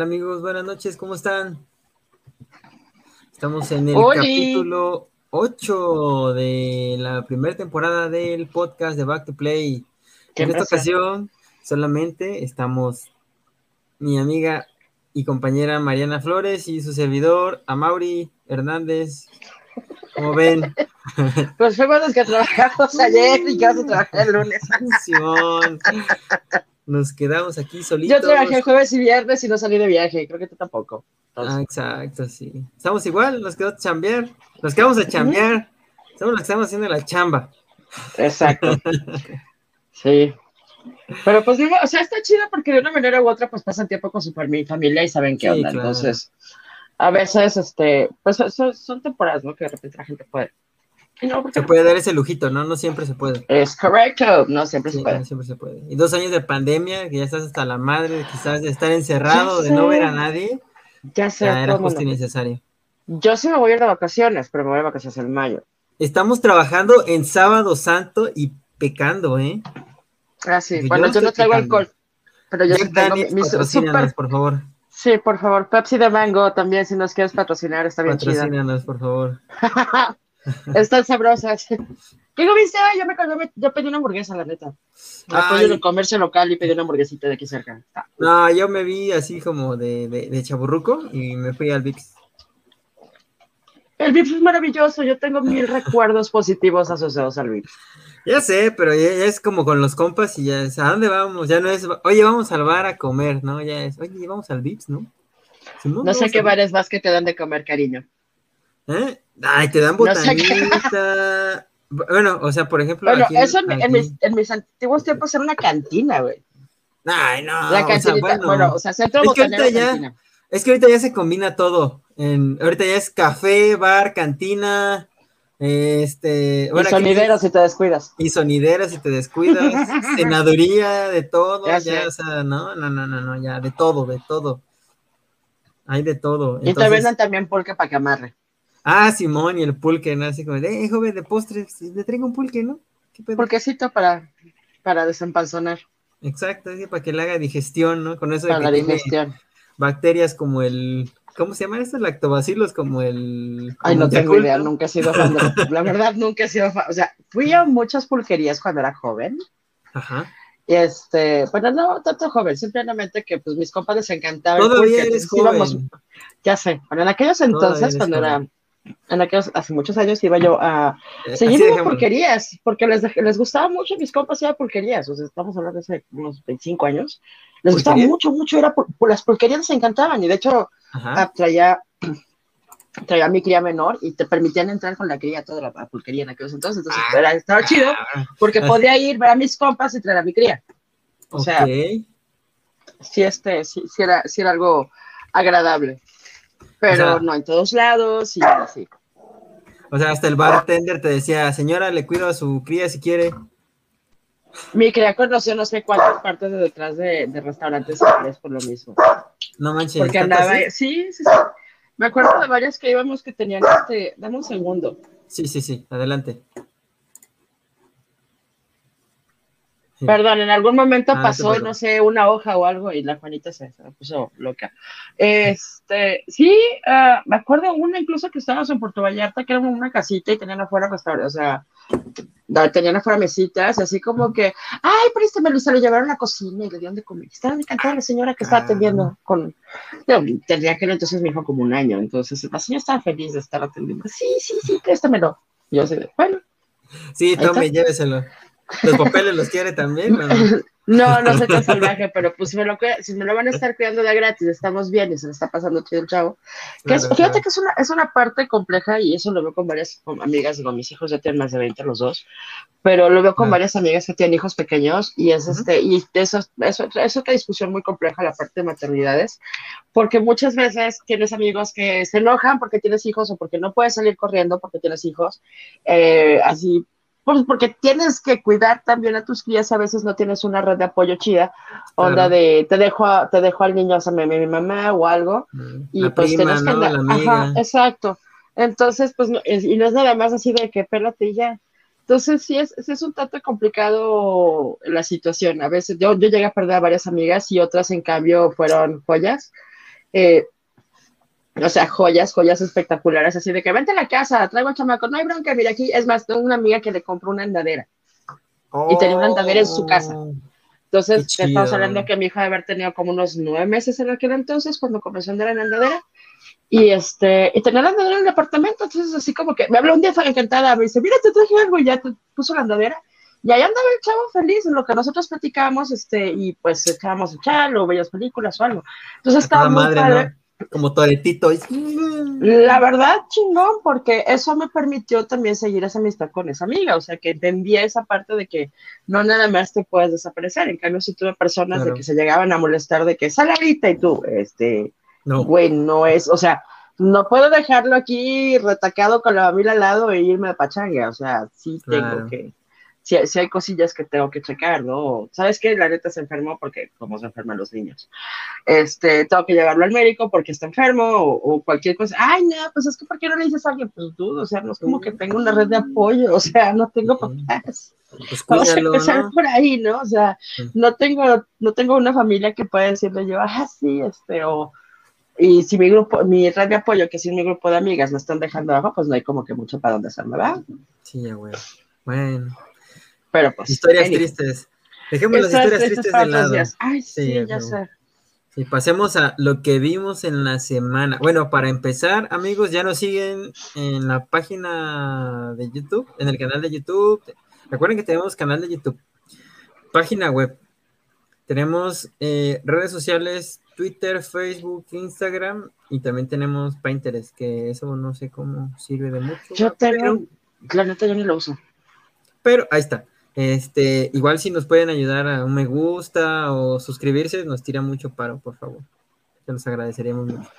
tal amigos? Buenas noches, ¿cómo están? Estamos en el capítulo 8 de la primera temporada del podcast de Back to Play. En esta ocasión solamente estamos mi amiga y compañera Mariana Flores y su servidor Amaury Hernández. ¿Cómo ven? Pues fuimos los que trabajamos ayer y que vamos a trabajar el lunes. Nos quedamos aquí solitos. Yo trabajé jueves y viernes y no salí de viaje, creo que tú tampoco. Ah, exacto, sí. Estamos igual, nos quedó chambear, nos quedamos a chambear. Somos los que estamos haciendo la chamba. Exacto. sí. Pero pues digo, o sea, está chido porque de una manera u otra pues pasan tiempo con su familia y saben qué onda. Entonces, a veces, este, pues son, son temporadas, ¿no? Que de repente la gente puede se puede dar ese lujito, ¿no? No siempre se puede. Es correcto, no siempre se puede. No siempre se puede. Y dos años de pandemia, que ya estás hasta la madre, quizás de estar encerrado, de no ver a nadie. Ya sé. era justo innecesario. Yo sí me voy a ir de vacaciones, pero me voy de vacaciones en mayo. Estamos trabajando en Sábado Santo y pecando, ¿eh? Ah, sí. bueno, yo no traigo alcohol, pero yo sí tengo mis super... por favor. Sí, por favor. Pepsi de Mango también, si nos quieres patrocinar, está bien chido. Patrocínanos, por favor. Están sabrosas. ¿Qué comiste? Yo, me, yo, pedí una hamburguesa, la neta. Apoyo el comercio local y pedí una hamburguesita de aquí cerca. No, yo me vi así como de, de, chaburruco y me fui al Vips. El Vips es maravilloso. Yo tengo mil recuerdos positivos asociados al Vips. Ya sé, pero ya, es como con los compas y ya es, ¿a dónde vamos? Ya no es, oye, vamos al bar a comer, ¿no? Ya es, oye, vamos al Vips, ¿no? no sé qué bares más que te dan de comer, cariño. ¿Eh? Ay, te dan botanita. bueno, o sea, por ejemplo. Bueno, eso en, mis, en, mis, antiguos tiempos era una cantina, güey. Ay, no. La cantina, bueno, o sea, centro es que ahorita ya, Es que ahorita ya se combina todo. En, ahorita ya es café, bar, cantina. Este, y sonideros si te descuidas. Y sonideros si te descuidas. senaduría, de todo. Ya, ya o sea, no, no, no, no, no, ya, de todo, de todo. Hay de todo. y te venden también pulque para que amarre. Ah, Simón y el pulque, ¿no? Así como, eh, joven de postres, le traigo un pulque, ¿no? ¿Qué Pulquecito para, para desempanzonar. Exacto, para que le haga digestión, ¿no? Con eso de para la digestión. Bacterias como el, ¿cómo se llaman estos lactobacilos? Como el... Ay, no tengo idea, nunca he sido fan de... La verdad, nunca he sido fan, o sea, fui a muchas pulquerías cuando era joven. Ajá. Y este, bueno, no tanto joven, simplemente que pues mis compas les encantaba Todavía eres joven. ya sé, bueno, en aquellos entonces, cuando era en aquellos, hace muchos años iba yo a eh, seguir las pulquerías, porque les, les gustaba mucho, mis compas iban pulquerías, o sea, estamos hablando de hace unos 25 años, les gustaba mucho, mucho, era por, las pulquerías les encantaban, y de hecho ah, traía, traía a mi cría menor y te permitían entrar con la cría toda la, pulquería en aquellos entonces, entonces ah, era, estaba chido, porque podía ir, ver a mis compas y traer a mi cría. O sea, sí, este, sí, sí, era, sí era algo agradable pero no en todos lados y así. O sea, hasta el bartender te decía, señora, le cuido a su cría si quiere. Mi cría conoció no sé cuántas partes de detrás de, restaurantes por lo mismo. No manches. Porque andaba, sí, sí, sí. Me acuerdo de varias que íbamos que tenían este, dame un segundo. Sí, sí, sí, adelante. Perdón, en algún momento ah, pasó, no sé, una hoja o algo y la Juanita se, puso loca. Este, sí, uh, me acuerdo una incluso que estábamos en Puerto Vallarta, que era una casita y tenían afuera restaurante, o sea, tenían afuera mesitas, así como que, ay, préstame, se lo llevaron a la cocina y le dieron de comer. Estaba encantada la señora que estaba atendiendo ah. con, tendría que entonces mi hijo como un año, entonces la señora estaba feliz de estar atendiendo. Sí, sí, sí, préstamelo. Yo sé, bueno. Sí, tome, lléveselo. ¿Los papeles los quiere también? No, no sé qué salvaje, pero pues si me, lo, si me lo van a estar cuidando de gratis, estamos bien y se le está pasando chido el chavo. Que fíjate que es una, es una parte compleja y eso lo veo con varias amigas, con mis hijos ya tienen más de 20 los dos, pero lo veo con ah. varias amigas que tienen hijos pequeños y es este, y eso, eso es otra discusión muy compleja la parte de maternidades, porque muchas veces tienes amigos que se enojan porque tienes hijos o porque no puedes salir corriendo porque tienes hijos, eh, así pues porque tienes que cuidar también a tus crías, a veces no tienes una red de apoyo chida, onda de te dejo, te dejo al niño a mi, mi mamá o algo, mm, y pues tienes que andar, ajá, exacto, entonces pues, y no es nada más así de que pélate y ya, entonces sí es, es un tanto complicado la situación, a veces yo, yo llegué a perder a varias amigas y otras en cambio fueron joyas, Eh, o sea, joyas, joyas espectaculares, así de que vente a la casa, traigo al chamaco, no hay bronca, mira aquí, es más, tengo una amiga que le compró una andadera y tenía una andadera en su casa. Oh, entonces, estamos hablando que mi hija debe haber tenido como unos nueve meses en aquel entonces, cuando comenzó a andar en andadera, y este, y tenía la andadera en el departamento, entonces así como que me habló un día, encantada, me dice, mira, te traje algo, y ya te puso la andadera, y ahí andaba el chavo feliz en lo que nosotros platicábamos, este, y pues echábamos a echar, o veías películas o algo. Entonces estaba muy madre, padre como toretito. La verdad, chingón, porque eso me permitió también seguir esa amistad con esa amiga, o sea, que entendía esa parte de que no nada más te puedes desaparecer, en cambio si tuve personas de que se llegaban a molestar de que sale ahorita y tú, este, no. güey, no es, o sea, no puedo dejarlo aquí retacado con la familia al lado e irme a pachanga, o sea, sí tengo que si, hay cosillas que tengo que checar, ¿no? ¿Sabes qué? La neta se enfermó porque, como se enferman los niños, este, tengo que llevarlo al médico porque está enfermo o, cualquier cosa. Ay, no, pues es que, ¿por qué no le dices a alguien? Pues tú, o sea, no es como que tengo una red de apoyo, o sea, no tengo papás. Pues Vamos a empezar por ahí, ¿no? O sea, no tengo, no tengo una familia que pueda decirle yo, ah, sí, este, o, y si mi grupo, mi red de apoyo, que si mi grupo de amigas me están dejando abajo, pues no hay como que mucho para dónde hacerme, ¿verdad? Sí, ya, güey. Bueno. Pero pues. Historias tristes. Dejemos las historias tristes de lado. Ay, sí, ya sé. Sí, pasemos a lo que vimos en la semana. Bueno, para empezar, amigos, ya nos siguen en la página de YouTube, en el canal de YouTube. Recuerden que tenemos canal de YouTube, página web. Tenemos eh, redes sociales, Twitter, Facebook, Instagram y también tenemos Pinterest, que eso no sé cómo sirve de mucho. Yo tengo, la neta yo ni lo uso. Pero ahí está. Este, igual si nos pueden ayudar a un me gusta o suscribirse, nos tira mucho paro, por favor. Se los agradeceríamos mucho.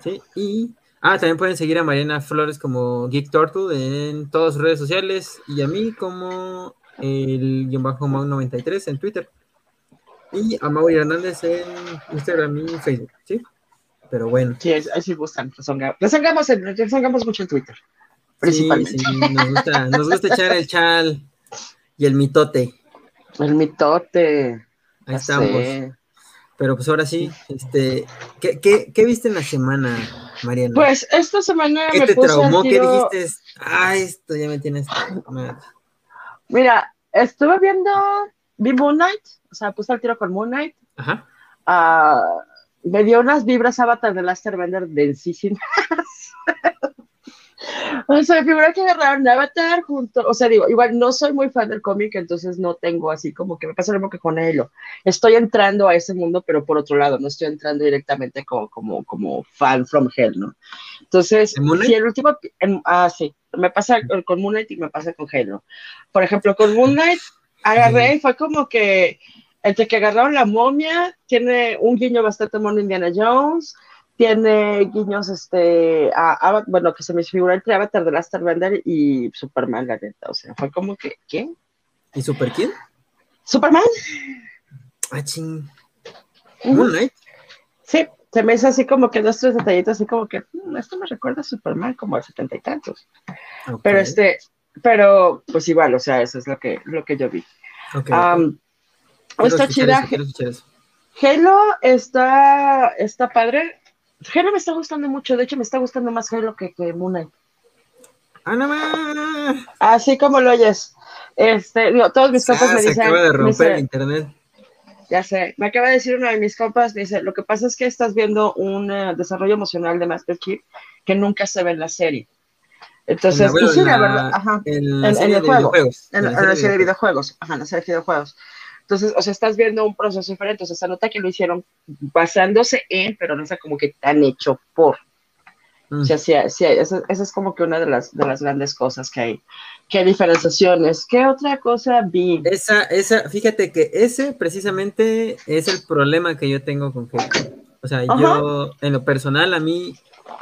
Sí, y ah, también pueden seguir a Mariana Flores como Geek Turtle en todas sus redes sociales y a mí como el guion bajo Mau93 en Twitter. Y a Mauri Hernández en Instagram y Facebook, ¿sí? Pero bueno. Sí, ahí sí gustan. Rezongamos, mucho en Twitter. Principalmente. Sí, nos gusta, nos gusta echar el chal. Y el mitote. El mitote. Ahí estamos. Pero pues ahora sí, este, ¿qué, qué, qué viste en la semana, Mariana? Pues esta semana ¿Qué te traumó? ¿Qué dijiste? Ah, esto ya me tienes. Mira, estuve viendo, vi Moon Knight, o sea, puse el tiro con Moon Knight. Ajá. Uh, me dio unas vibras avatar de Laster Bender densísimas. O sea, me figura que agarraron Avatar junto, o sea, digo, igual no soy muy fan del cómic, entonces no tengo así como que me pasa lo mismo que con Elo. Estoy entrando a ese mundo, pero por otro lado, no estoy entrando directamente como, como, como fan from hell, ¿no? Entonces, si el último, ah, sí, me pasa con Moon Knight y me pasa con Halo. Por ejemplo, con Moon Knight agarré y fue como que entre que agarraron la momia, tiene un guiño bastante mono Indiana Jones, tiene guiños, este, a, bueno, que se me figura entre Avatar de Last Bender y Superman, la neta, o sea, fue como que, ¿quién? ¿Y Super quién? Superman. Ah, ching. Moonlight. Sí, se me hizo así como que dos, tres detallitos, así como que, mm, esto me recuerda a Superman como a setenta y tantos. Pero este, pero, pues igual, o sea, eso es lo que, lo que yo vi. Okay, está chida. Halo está, está padre. Halo me está gustando mucho, de hecho me está gustando más Halo que, que Moon Knight. ¡Ah, Así como lo oyes. Este, todos mis compas ah, me dicen. Acaba de romper el internet. Ya sé, me acaba de decir uno de mis compas, me dice, lo que pasa es que estás viendo un eh, desarrollo emocional de Master Chief que nunca se ve en la serie. Entonces, sí, la, verdad, ajá, en, el juego, en, la serie de videojuegos, ajá, en la serie de videojuegos. Entonces, o sea, estás viendo un proceso diferente, o sea, se nota que lo hicieron basándose en, pero no está como que tan hecho por. O sea, sí, sí esa, es como que una de las, de las grandes cosas que hay. ¿Qué diferenciaciones? ¿Qué otra cosa vi? Esa, esa, fíjate que ese precisamente es el problema que yo tengo con Halo. O sea, yo, en lo personal, a mí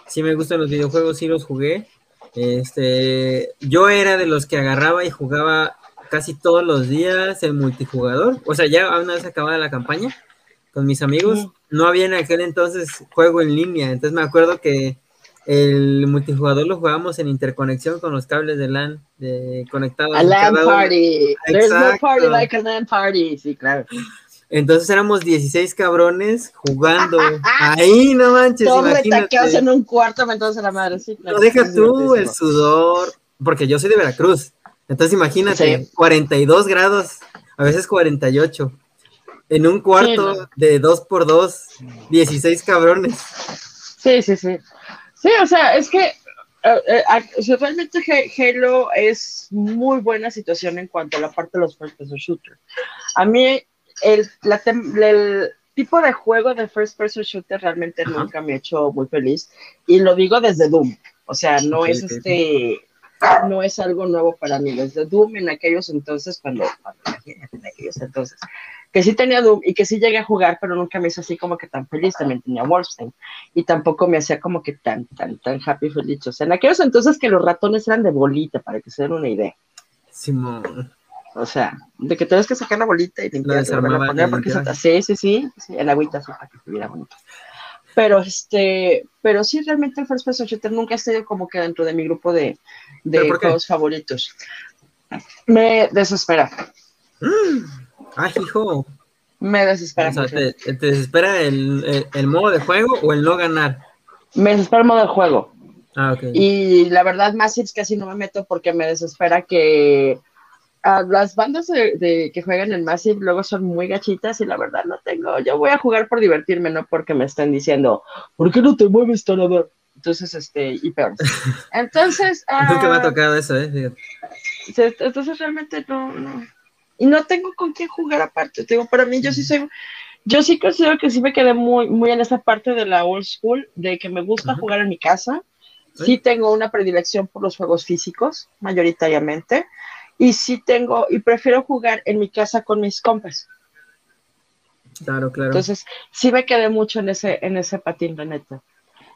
sí me gustan los videojuegos, sí los jugué. Este, yo era de los que agarraba y jugaba casi todos los días el multijugador. O sea, ya una vez acabada la campaña con mis amigos, no había en aquel entonces juego en línea. Entonces me acuerdo que el multijugador lo jugábamos en interconexión con los cables de LAN de, conectados. A LAN party. There's no party like a LAN party. Sí, claro. Entonces éramos 16 cabrones jugando. Ahí, no manches. Todos retaqueados en un cuarto, entonces la madre. Sí, no deja tú el sudor, porque yo soy de Veracruz. Entonces imagínate, 42 grados, a veces 48. En un cuarto de 2 por 2 16 cabrones. Sí, sí, sí. Sí, o sea, es que eh, realmente Halo es muy buena situación en cuanto a la parte de los first person shooter. A mí el, el tipo de juego de first person shooter realmente nunca me ha hecho muy feliz y lo digo desde Doom. O sea, no es este no es algo nuevo para mí. Desde Doom en aquellos entonces, cuando, en aquellos entonces, que sí tenía Doom y que sí llegué a jugar, pero nunca me hizo así como que tan feliz. También tenía Wolfenstein y tampoco me hacía como que tan, tan, tan happy feliz. O sea, en aquellos entonces que los ratones eran de bolita, para que se den una idea. Simón. O sea, de que tienes que sacar la bolita y limpiar, poner porque se sí, sí, sí, sí, el agüita así para que estuviera bonito. Pero este, pero sí, realmente el First Person Shooter nunca ha estado como que dentro de mi grupo de, de juegos favoritos. Me desespera. Mm. Ay, hijo. Me desespera. O sea, te, desespera el, el, modo de juego o el no ganar? Me desespera el modo de juego. Ah, ok. Y la verdad, más casi no me meto porque me desespera que las bandas de, que juegan en Massive luego son muy gachitas y la verdad no tengo. Yo voy a jugar por divertirme, no porque me estén diciendo, ¿por qué no te mueves, Taladar? Entonces, este, y peor. Entonces. Nunca me ha ah, tocado eso, ¿eh? Entonces, realmente no, no. Y no tengo con quién jugar aparte. Digo, para mí, yo sí soy. Yo sí considero que sí me quedé muy, muy en esa parte de la old school, de que me gusta jugar en mi casa. Sí tengo una predilección por los juegos físicos, mayoritariamente y sí tengo, y prefiero jugar en mi casa con mis compas. Claro, claro. Entonces, sí me quedé mucho en ese, en ese patín, de neta.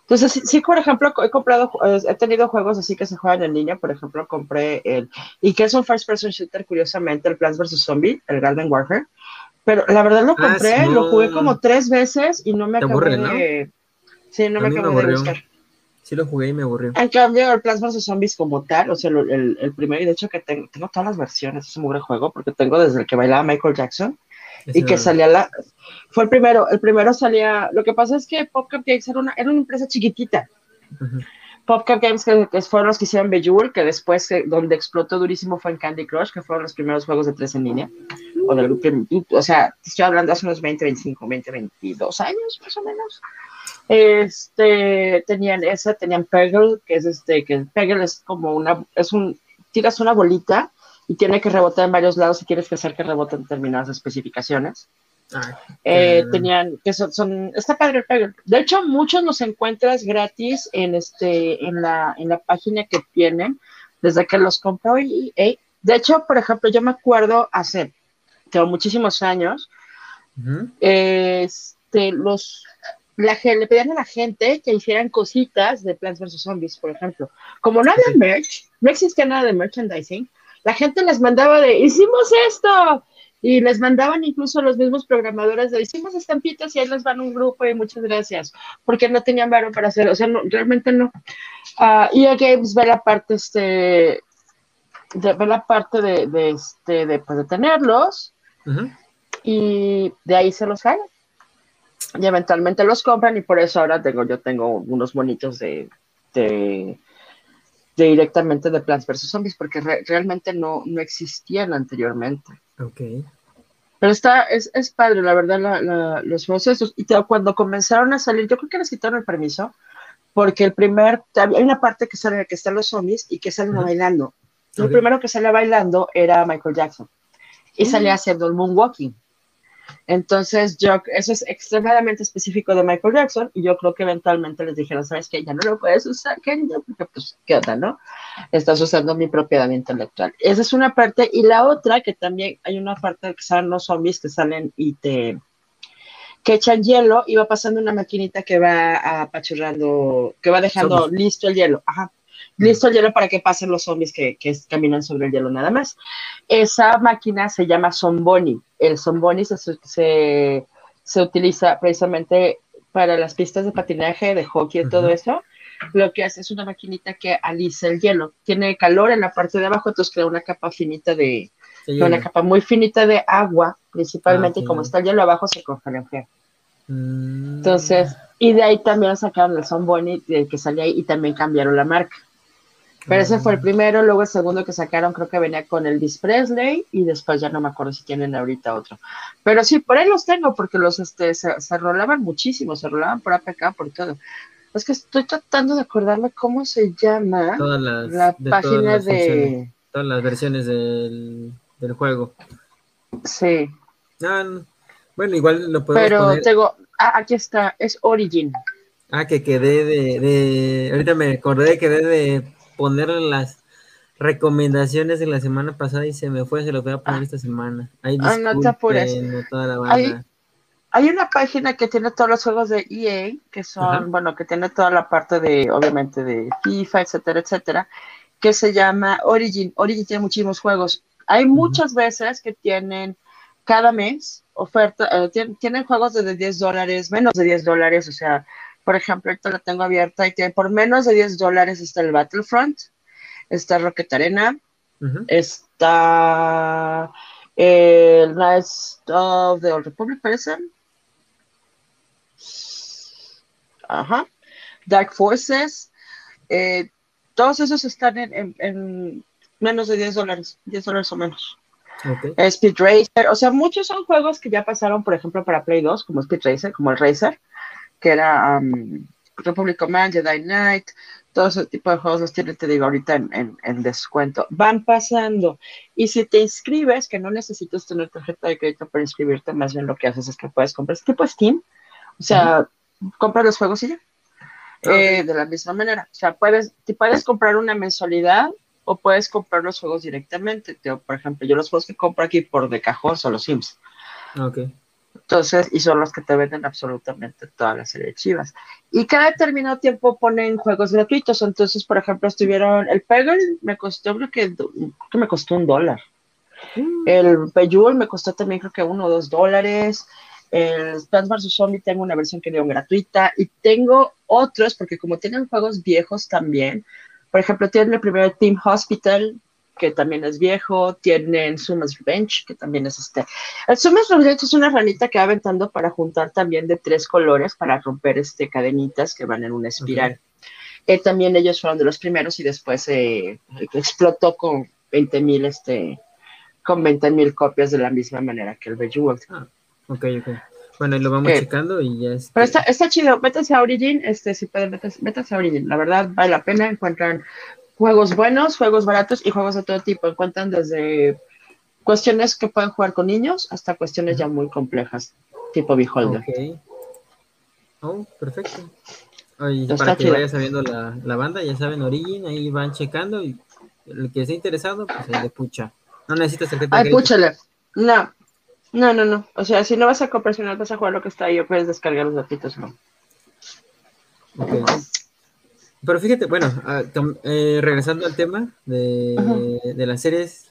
Entonces, sí, por ejemplo, he comprado, he tenido juegos así que se juegan en línea. Por ejemplo, compré el, y que es un first person shooter, curiosamente, el Plants vs. Zombie, el Garden Warfare. Pero la verdad lo ah, compré, lo jugué como tres veces y no me acabé de. Sí, no me acabé de gustar. Sí lo jugué y me aburrió. En cambio, el Plants vs. Zombies como tal, o sea, el, el, primero, y de hecho que tengo, tengo todas las versiones de ese mugre juego, porque tengo desde el que bailaba Michael Jackson, y que salía la... Fue el primero, el primero salía... Lo que pasa es que PopCap Games era una, era una empresa chiquitita. PopCap Games, que, fueron los que hicieron Bejeweled, que después, eh, donde explotó durísimo fue en Candy Crush, que fueron los primeros juegos de tres en línea. O, del, o sea, estoy hablando hace unos 20, 25, 20, 22 años, más o menos. Este, tenían ese, tenían Peggle, que es este, que Peggle es como una, es un, tiras una bolita y tiene que rebotar en varios lados si quieres que hacer que rebote en determinadas especificaciones. Eh, tenían, que son, son, está padre el Peggle. De hecho, muchos los encuentras gratis en este, en la, en la página que tienen, desde que los compró y, de hecho, por ejemplo, yo me acuerdo hace, muchísimos años, este, los la, le pedían a la gente que hicieran cositas de Plants vs. Zombies, por ejemplo. Como no había merch, no existía nada de merchandising, la gente les mandaba de, hicimos esto, y les mandaban incluso los mismos programadores de, hicimos estampitas y ahí les van un grupo y muchas gracias, porque no tenían varo para hacer, o sea, no, realmente no. Uh, EA Games ve la parte, este, de, ve la parte de, de este, de, pues, de tenerlos, y de ahí se los hagan y eventualmente los compran y por eso ahora tengo, yo tengo unos bonitos de, de, directamente de Plants vs. Zombies porque realmente no, no existían anteriormente. Ok. Pero está, es, es padre, la verdad, la, los juegos estos. Y cuando comenzaron a salir, yo creo que les quitaron el permiso, porque el primer, hay una parte que sale que están los zombies y que salen bailando. El primero que sale bailando era Michael Jackson y salía mm. haciendo el moonwalking. Entonces, yo, eso es extremadamente específico de Michael Jackson y yo creo que eventualmente les dijeron, ¿sabes qué? Ya no lo puedes usar, querido, porque pues, ¿qué onda, no? Estás usando mi propiedad intelectual. Esa es una parte y la otra que también hay una parte que salen los zombies que salen y te que echan hielo y va pasando una maquinita que va apachurrando, que va dejando listo el hielo. Ajá listo el hielo para que pasen los zombies que, caminan sobre el hielo nada más. Esa máquina se llama Zomboni. El Zomboni se, se, se, utiliza precisamente para las pistas de patinaje, de hockey y todo eso. Lo que hace es una maquinita que alisa el hielo. Tiene calor en la parte de abajo, entonces crea una capa finita de, una capa muy finita de agua, principalmente, y como está el hielo abajo, se congela en mm. Entonces, y de ahí también sacaron el Son Bonnie, que salía ahí, y también cambiaron la marca. Pero ese fue el primero, luego el segundo que sacaron creo que venía con el Presley y después ya no me acuerdo si tienen ahorita otro. Pero sí, por ahí los tengo porque los este, se, se rolaban muchísimo, se rolaban por APK, por todo. Es que estoy tratando de acordarme cómo se llama la página de... Todas las versiones del, juego. Sí. Ah, bueno, igual lo podemos Pero tengo... Ah, aquí está, es Origin. Ah, que quedé de, de... Ahorita me acordé, quedé de poner las recomendaciones de la semana pasada y se me fue, se los voy a poner ah. esta semana. Ahí ah, no te Toda la banda. Hay, una página que tiene todos los juegos de EA, que son, bueno, que tiene toda la parte de, obviamente, de FIFA, etcétera, etcétera, que se llama Origin. Origin tiene muchísimos juegos. Hay muchas veces que tienen cada mes oferta, eh, tienen, juegos de 10 dólares, menos de 10 dólares, o sea, por ejemplo, ahorita la tengo abierta y tiene por menos de 10 dólares está el Battlefront, está Rocket Arena, está el Knights of the Old Republic, parece. Ajá. Dark Forces. Eh, todos esos están en, menos de 10 dólares, 10 dólares o menos. Speed Racer, o sea, muchos son juegos que ya pasaron, por ejemplo, para Play 2, como Speed Racer, como el Racer que era um, Republic Command, Jedi Knight, todo ese tipo de juegos los tienen, te digo, ahorita en, descuento. Van pasando. Y si te inscribes, que no necesitas tener tarjeta de crédito para inscribirte, más bien lo que haces es que puedes comprar, tipo Steam, o sea, compra los juegos y ya. Eh, de la misma manera. O sea, puedes, te puedes comprar una mensualidad o puedes comprar los juegos directamente. por ejemplo, yo los juegos que compro aquí por de cajón son los Sims. Okay. Entonces, y son los que te venden absolutamente toda la serie de Chivas. Y cada determinado tiempo ponen juegos gratuitos. Entonces, por ejemplo, estuvieron el Peggle, me costó, creo que, que me costó un dólar. Mm. El Bejewel me costó también, creo que uno o dos dólares. El Plants vs. Zombie tengo una versión que dieron gratuita. Y tengo otros, porque como tienen juegos viejos también, por ejemplo, tienen el primer Team Hospital, que también es viejo, tienen Sumas Revenge, que también es este. El Sumas Revenge es una ranita que va aventando para juntar también de tres colores para romper este cadenitas que van en una espiral. Eh, también ellos fueron de los primeros y después eh, explotó con 20 mil este, con 20 mil copias de la misma manera que el Bejeweled. Ah, ok, ok. Bueno, y lo vamos checando y ya es. Pero está, está chido, métanse a Origin, este, si pueden, métanse, a Origin, la verdad vale la pena, encuentran juegos buenos, juegos baratos y juegos de todo tipo. Encuentran desde cuestiones que pueden jugar con niños hasta cuestiones ya muy complejas, tipo Beholder. Ok. Oh, perfecto. para que vaya sabiendo la, la, banda, ya saben, Origin, ahí van checando y el que esté interesado, pues ahí le pucha. No necesitas tarjeta Ay, púchale. No, no, no, no. O sea, si no vas a compresionar, vas a jugar lo que está ahí o puedes descargar los datitos, no. Ok. Pero fíjate, bueno, ah, eh, regresando al tema de, las series,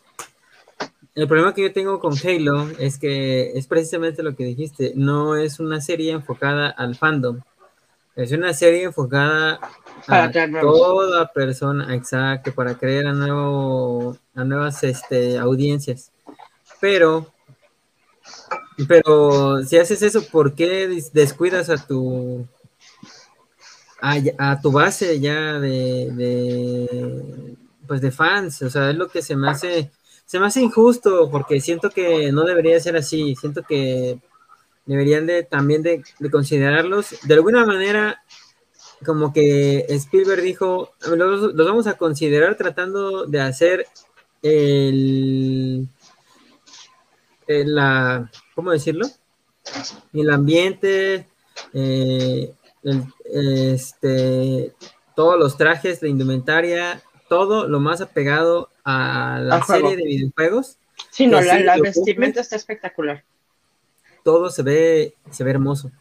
el problema que yo tengo con Halo es que es precisamente lo que dijiste, no es una serie enfocada al fandom, es una serie enfocada a toda persona, exacto, para crear a, nuevo, a nuevas este, audiencias. Pero, pero si haces eso, ¿por qué descuidas a tu a, tu base ya de, pues de fans, o sea, es lo que se me hace, se me hace injusto porque siento que no debería ser así, siento que deberían de también de, considerarlos de alguna manera como que Spielberg dijo, los, vamos a considerar tratando de hacer el, el la, ¿cómo decirlo? El ambiente, eh, este, todos los trajes, la indumentaria, todo lo más apegado a la serie de videojuegos. Sí, no, la, vestimenta está espectacular. Todo se ve, se ve hermoso.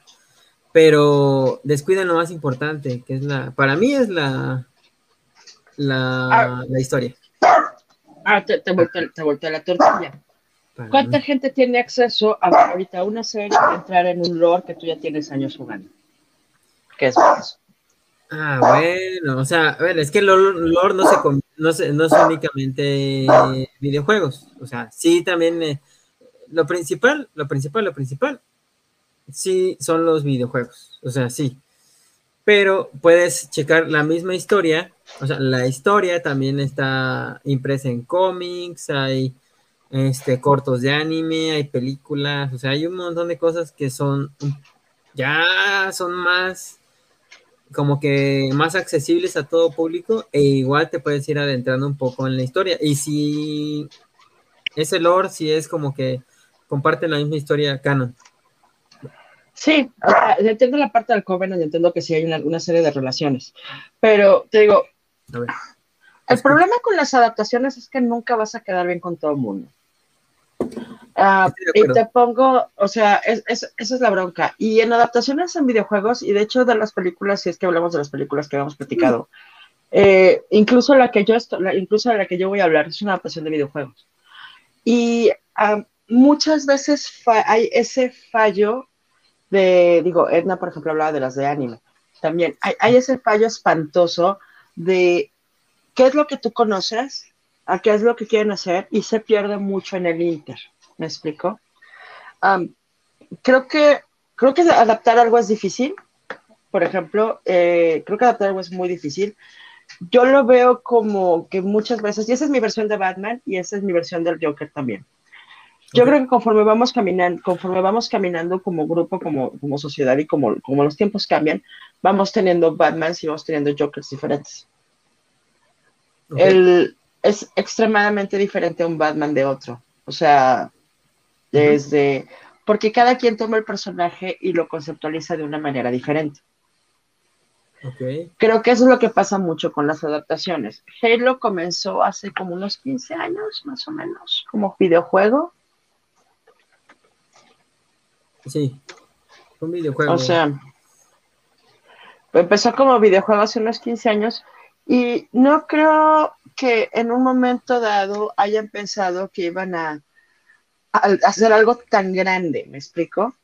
Pero descuidan lo más importante, que es la, para mí es la, la, ah. la historia. Ah, te, te, volteé, la tortilla. ¿Cuánta gente tiene acceso a ahorita una serie entrar en un lore que tú ya tienes años jugando? ¿Qué es Ah, bueno, o sea, es que el lore no se no, no son únicamente videojuegos, o sea, sí también eh, lo principal, lo principal, lo principal, sí son los videojuegos, o sea, sí. Pero puedes checar la misma historia, o sea, la historia también está impresa en cómics, hay este, cortos de anime, hay películas, o sea, hay un montón de cosas que son, ya son más, como que más accesibles a todo público e igual te puedes ir adentrando un poco en la historia. Y si ese lore, si es como que comparten la misma historia canon. Sí, entiendo la parte del Covenant entiendo que sí hay una, serie de relaciones, pero te digo, el problema con las adaptaciones es que nunca vas a quedar bien con todo el mundo. Ah, y te pongo, o sea, esa es la bronca. Y en adaptaciones en videojuegos, y de hecho de las películas, si es que hablamos de las películas que habíamos platicado, eh, incluso la que yo incluso la que yo voy a hablar es una adaptación de videojuegos. Y ah, muchas veces hay ese fallo de, digo, Edna, por ejemplo, hablaba de las de anime. También hay, hay ese fallo espantoso de qué es lo que tú conoces a qué es lo que quieren hacer y se pierde mucho en el Inter. ¿Me explico? creo que creo que adaptar algo es difícil. Por ejemplo, eh, creo que adaptar algo es muy difícil. Yo lo veo como que muchas veces, y esa es mi versión de Batman y esa es mi versión del Joker también. Yo creo que conforme vamos caminando, conforme vamos caminando como grupo, como, como sociedad y como, como los tiempos cambian, vamos teniendo Batman y vamos teniendo Jokers diferentes. El, es extremadamente diferente un Batman de otro. O sea, desde... Porque cada quien toma el personaje y lo conceptualiza de una manera diferente. Creo que eso es lo que pasa mucho con las adaptaciones. Halo comenzó hace como unos 15 años, más o menos, como videojuego. Sí, un videojuego. O sea, empezó como videojuego hace unos 15 años y no creo que en un momento dado hayan pensado que iban a, hacer algo tan grande, ¿me explico?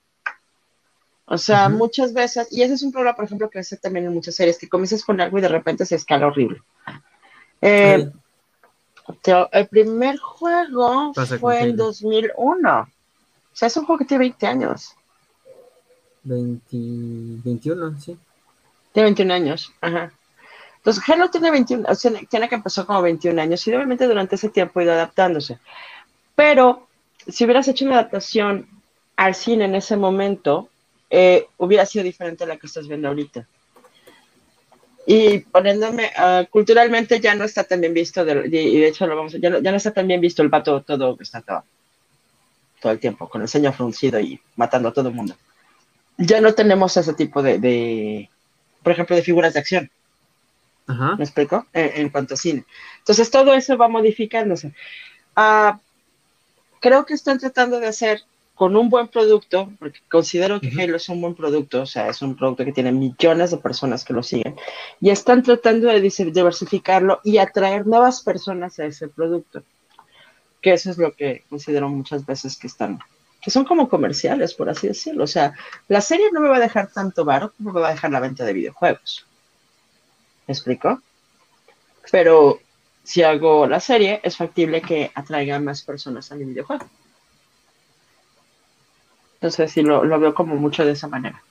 O sea, muchas veces, y ese es un problema, por ejemplo, que hace también en muchas series, que comienzas con algo y de repente se escala horrible. Eh, el primer juego fue en 2001. O sea, es un juego que tiene 20 años. 20, 21, sí. Tiene 21 años, ajá. Entonces, Halo tiene 21, o sea, tiene que empezar como 21 años y obviamente durante ese tiempo ha ido adaptándose. Pero si hubieras hecho una adaptación al cine en ese momento, eh, hubiera sido diferente a la que estás viendo ahorita. Y poniéndome, uh, culturalmente ya no está tan bien visto, y de hecho lo vamos, ya, no, ya no está tan bien visto el vato todo, está todo, todo el tiempo, con el ceño fruncido y matando a todo el mundo. Ya no tenemos ese tipo de, de por ejemplo, de figuras de acción. ¿Me explico? En, cuanto a cine. Entonces, todo eso va modificándose. Ah, creo que están tratando de hacer con un buen producto, porque considero que Halo es un buen producto, o sea, es un producto que tiene millones de personas que lo siguen, y están tratando de diversificarlo y atraer nuevas personas a ese producto. Que eso es lo que considero muchas veces que están, que son como comerciales, por así decirlo. O sea, la serie no me va a dejar tanto barato como me va a dejar la venta de videojuegos. ¿Me explico? Pero si hago la serie, es factible que atraiga más personas a mi videojuego. Entonces, sí, lo, veo como mucho de esa manera.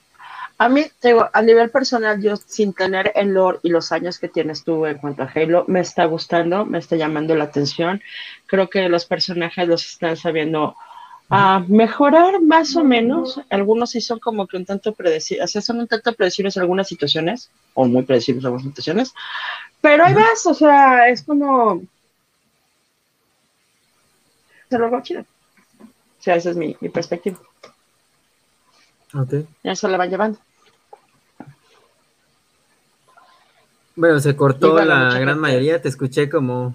A mí, digo, a nivel personal, yo sin tener el lore y los años que tienes tú en cuanto a Halo, me está gustando, me está llamando la atención. Creo que los personajes los están sabiendo a mejorar más o menos. Algunos sí son como que un tanto predecibles, o sea, son un tanto predecibles algunas situaciones, o muy predecibles algunas situaciones, pero hay más, o sea, es como... Se lo hago chido. O sea, esa es mi, perspectiva. Ok. Ya se la van llevando. Bueno, se cortó la gran mayoría, te escuché como,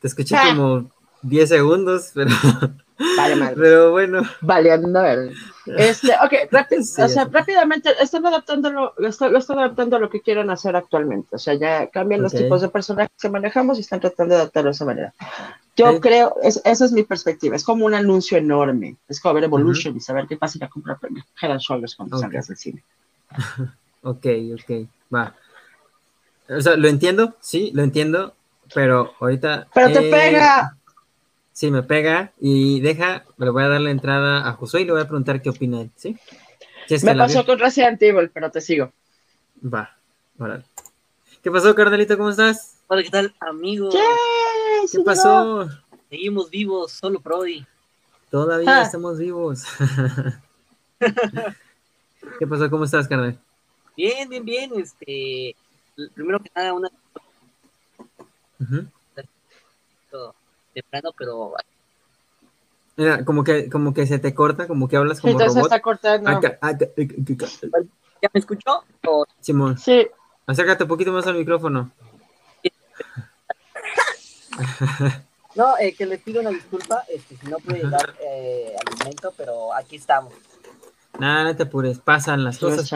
te escuché ah. como 10 segundos, pero... Vale, madre. Pero bueno. Valiendo ver. Este, ok, o sea, rápidamente, están adaptándolo, lo están, adaptando a lo que quieren hacer actualmente. O sea, ya cambian los tipos de personajes que manejamos y están tratando de adaptarlo de esa manera. Yo creo, esa es mi perspectiva. Es como un anuncio enorme. Es como ver Evolution y saber qué pasa y a comprar Head Shoulders cuando okay. salgas del cine. ok, ok, va. O sea, lo entiendo, sí, lo entiendo, pero ahorita. ¡Pero te eh, pega! Sí, me pega y deja, le voy a dar la entrada a Josué y le voy a preguntar qué opina él, ¿sí? me pasó con Resident Evil, pero te sigo. Va, órale. ¿Qué pasó, carnalito? ¿Cómo estás? Hola, ¿qué tal, amigo? ¿Qué pasó? Seguimos vivos, solo Prodi. Todavía ah. estamos vivos. ¿Qué pasó? ¿Cómo estás, carnal? Bien, bien, bien. Este, primero que nada, una. Temprano, pero. Mira, como que, como que se te corta, como que hablas como Entonces robot. está cortando. ¿Ya me escuchó? Simón. Sí. Acércate un poquito más al micrófono. No, eh, que les pido una disculpa, este, si no pude llegar eh, al momento, pero aquí estamos. Nada, no te apures, pasan las cosas,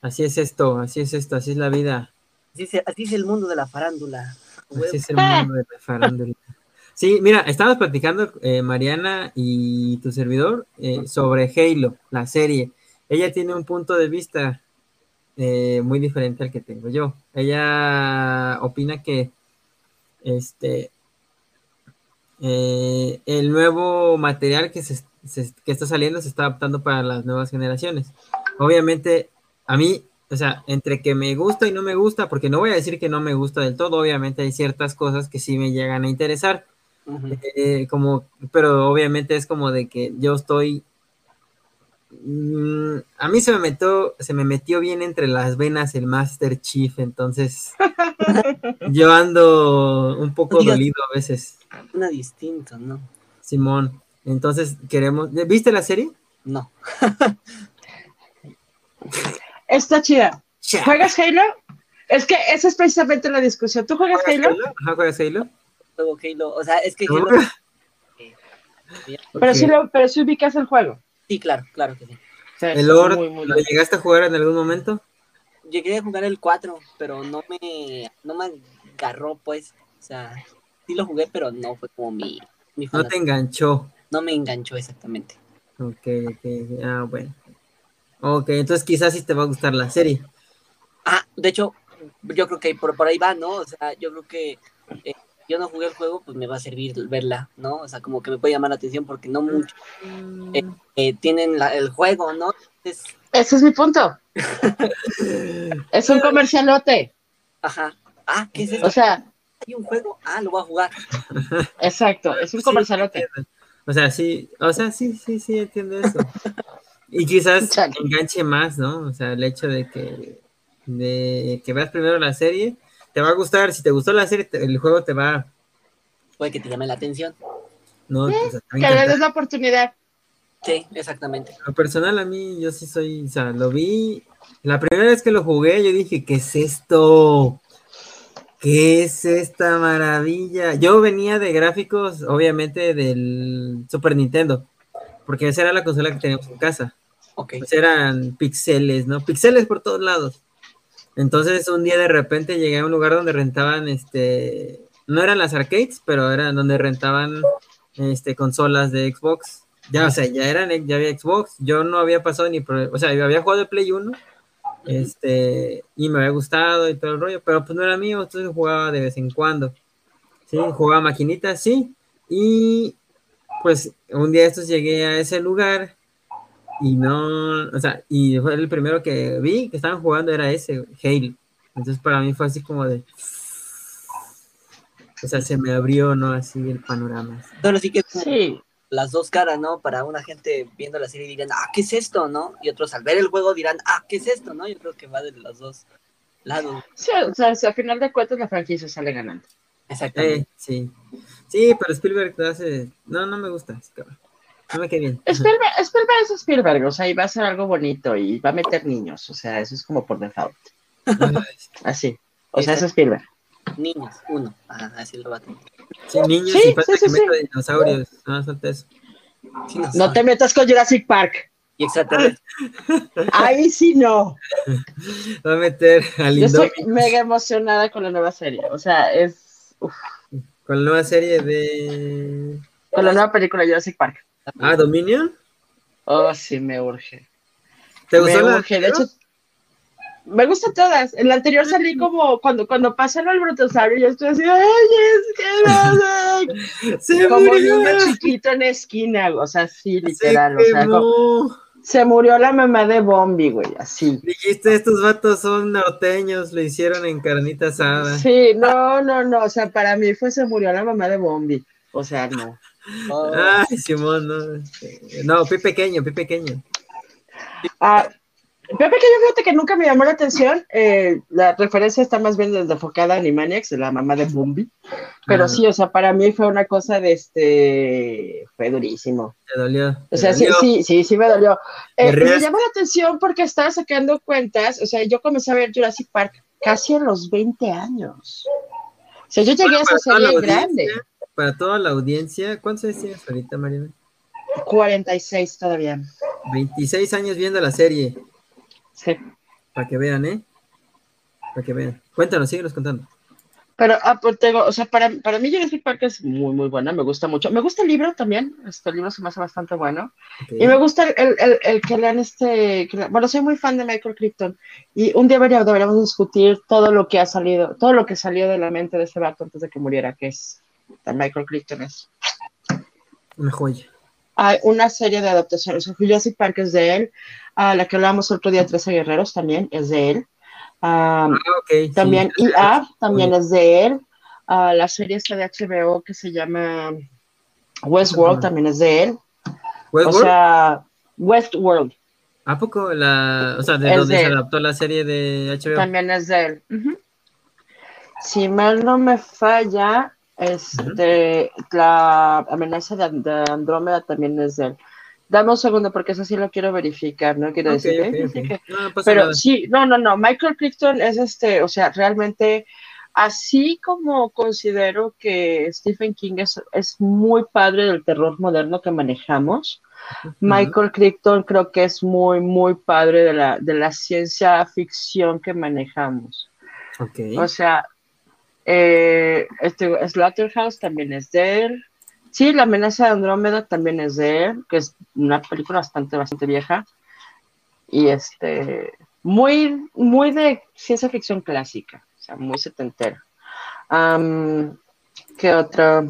Así es esto, así es esto, así es la vida. Así es, el mundo de la farándula. Así es el mundo de la farándula. Sí, mira, estábamos platicando, eh, Mariana y tu servidor, eh, sobre Halo, la serie. Ella tiene un punto de vista eh, muy diferente al que tengo yo. Ella opina que este el nuevo material que, se, que está saliendo se está adaptando para las nuevas generaciones. Obviamente a mí, o sea, entre que me gusta y no me gusta, porque no voy a decir que no me gusta del todo, obviamente hay ciertas cosas que sí me llegan a interesar, eh, como, pero obviamente es como de que yo estoy, mm, a mí se me metió, se me metió bien entre las venas el Master Chief, entonces yo ando un poco dolido a veces. Una distinta, ¿no? Simón, entonces queremos, ¿viste la serie? No. Está chida. ¿Juegas Halo? Es que esa es precisamente la discusión. ¿Tú juegas, Halo? ¿Juegas Halo? Juego Halo. O sea, es que Halo. pero, sí lo, pero sí ubicas el juego. Sí, claro, claro que sí. ¿El Lord lo llegaste a jugar en algún momento? Llegué a jugar el 4, pero no me, no me agarró, pues. O sea, sí lo jugué, pero no fue como mi. mi no te enganchó. No me enganchó exactamente. Ok, ok. Ah, bueno. Ok, entonces quizás sí te va a gustar la serie. Ah, de hecho, yo creo que por, por ahí va, ¿no? O sea, yo creo que eh, yo no jugué el juego, pues me va a servir verla, ¿no? O sea, como que me puede llamar la atención porque no mucho eh, eh, tienen el juego, ¿no? Ese es mi punto. es un comercialote. Ajá. Ah, ¿qué es eso? O sea, ¿hay un juego? Ah, lo voy a jugar. Exacto, es un comercialote. O sea, sí, o sea, sí, sí, sí, entiendo eso. Y quizás enganche más, ¿no? O sea, el hecho de que, de que veas primero la serie, te va a gustar. Si te gustó la serie, el juego te va. Puede que te llame la atención. No, que le des la oportunidad. Sí, exactamente. Lo personal, a mí, yo sí soy, o sea, lo vi. La primera vez que lo jugué, yo dije, ¿qué es esto? ¿Qué es esta maravilla? Yo venía de gráficos, obviamente, del Super Nintendo, porque esa era la consola que teníamos en casa. Pues eran pixeles, ¿no? Pixeles por todos lados. Entonces un día de repente llegué a un lugar donde rentaban, este, no eran las arcades, pero eran donde rentaban, este, consolas de Xbox. Ya, o sea, ya eran, ya había Xbox. Yo no había pasado ni por, o sea, yo había jugado de Play 1, este, y me había gustado y todo el rollo, pero pues no era mío, entonces jugaba de vez en cuando. Sí, jugaba maquinitas, sí. Y pues un día estos llegué a ese lugar y no, o sea, y fue el primero que vi que estaban jugando era ese, Halo. Entonces para mí fue así como de... O sea, se me abrió, ¿no? Así el panorama. Sí que sí. las dos caras, ¿no? Para una gente viendo la serie dirán, ah, ¿qué es esto, no? Y otros al ver el juego dirán, ah, ¿qué es esto, no? Yo creo que va de los dos lados. Sí, o sea, al final de cuentas la franquicia sale ganando. Exactamente. Eh, sí. Sí, pero Spielberg hace... No, no me gusta, cabrón. No me quedé bien. Spielberg, Spielberg es Spielberg, o sea, y va a ser algo bonito y va a meter niños, o sea, eso es como por default. Así, o sea, eso es Spielberg. Niños, uno, así lo va a tener. Sí, niños sí, y falta sí, que meta dinosaurios, no, falta eso. no te metas con Jurassic Park. Y extraterrestre. Ahí sí no. Va a meter al Yo estoy mega emocionada con la nueva serie. O sea, es. Con la nueva serie de. Con la nueva película Jurassic Park. Ah, Dominion. Oh, sí, me urge. ¿Te gustó la urge. De hecho, Me gustan todas. En la anterior salí como cuando, cuando pasaron al brontosaurio, yo estoy así, ¡ay, es que Como niño chiquito en esquina, o sea, sí, literal. Se, o sea, se murió la mamá de Bombi, güey, así. Dijiste, estos vatos son norteños, lo hicieron en carnita asada. Sí, no, no, no, o sea, para mí fue se murió la mamá de Bombi, o sea, no. Ay, Simón, no. No, pi pequeño, pi pequeño. Ah, Pepe, que yo fíjate que nunca me llamó la atención. Eh, la referencia está más bien desde enfocada a Animaniacs, la mamá de Bumbi. Pero sí, o sea, para mí fue una cosa de este. Fue durísimo. ¿Te dolió? o sea, sí, sí, sí, sí me dolió. Eh, me llamó la atención porque estaba sacando cuentas. O sea, yo comencé a ver Jurassic Park casi a los 20 años. O sea, yo llegué a esa serie grande. Para toda la audiencia, ¿cuántos años tienes ahorita, Mariana? 46 todavía. 26 años viendo la serie. Sí. Para que vean, ¿eh? Para que vean. Cuéntanos, síguenos contando. Pero, ah, pues o sea, para, para mí Jurassic Park es muy, muy buena, me gusta mucho. Me gusta el libro también, este libro se me hace bastante bueno. Y me gusta el, el, el, que lean este, bueno, soy muy fan de Michael Crichton y un día deberíamos discutir todo lo que ha salido, todo lo que salió de la mente de ese vato antes de que muriera, que es Michael Crichton es. Una joya. Hay una serie de adaptaciones, Jurassic Park es de él, a la que hablábamos otro día, Trece Guerreros, también es de él. ah, también sí. también es de él. la serie esta de HBO que se llama Westworld también es de él. ¿Westworld? O sea, Westworld. ¿A poco la, o sea, de donde se adaptó la serie de HBO? También es de él. Si mal no me falla, este, la amenaza de, de, Andrómeda también es de él. Dame un segundo porque eso sí lo quiero verificar, ¿no? Quiero decir, okay, okay. Que... No, pero nada. sí, no, no, no, Michael Crichton es este, o sea, realmente, así como considero que Stephen King es, es muy padre del terror moderno que manejamos, uh -huh. Michael Crichton creo que es muy, muy padre de la, de la ciencia ficción que manejamos. Okay. O sea, eh, este Slaughterhouse también es de él. Sí, La amenaza de Andrómeda también es de él, que es una película bastante, bastante vieja. Y este, muy, muy de ciencia ficción clásica, o sea, muy setentera. ¿Qué otra?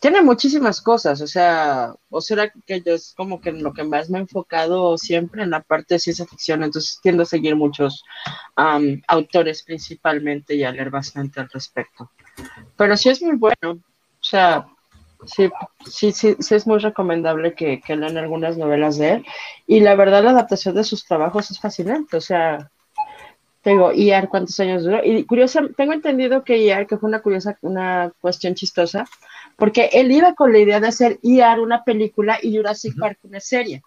Tiene muchísimas cosas, o sea, o será que yo es como que lo que más me he enfocado siempre en la parte de ciencia ficción, entonces tiendo a seguir muchos um, autores principalmente y a leer bastante al respecto. Pero sí es muy bueno, o sea, sí, sí, sí, sí es muy recomendable que, que lean algunas novelas de él, y la verdad la adaptación de sus trabajos es fascinante, o sea, tengo IAR cuántos años duró, y curiosa, tengo entendido que IAR, que fue una curiosa, una cuestión chistosa, porque él iba con la idea de hacer IAR una película y Jurassic Park una serie.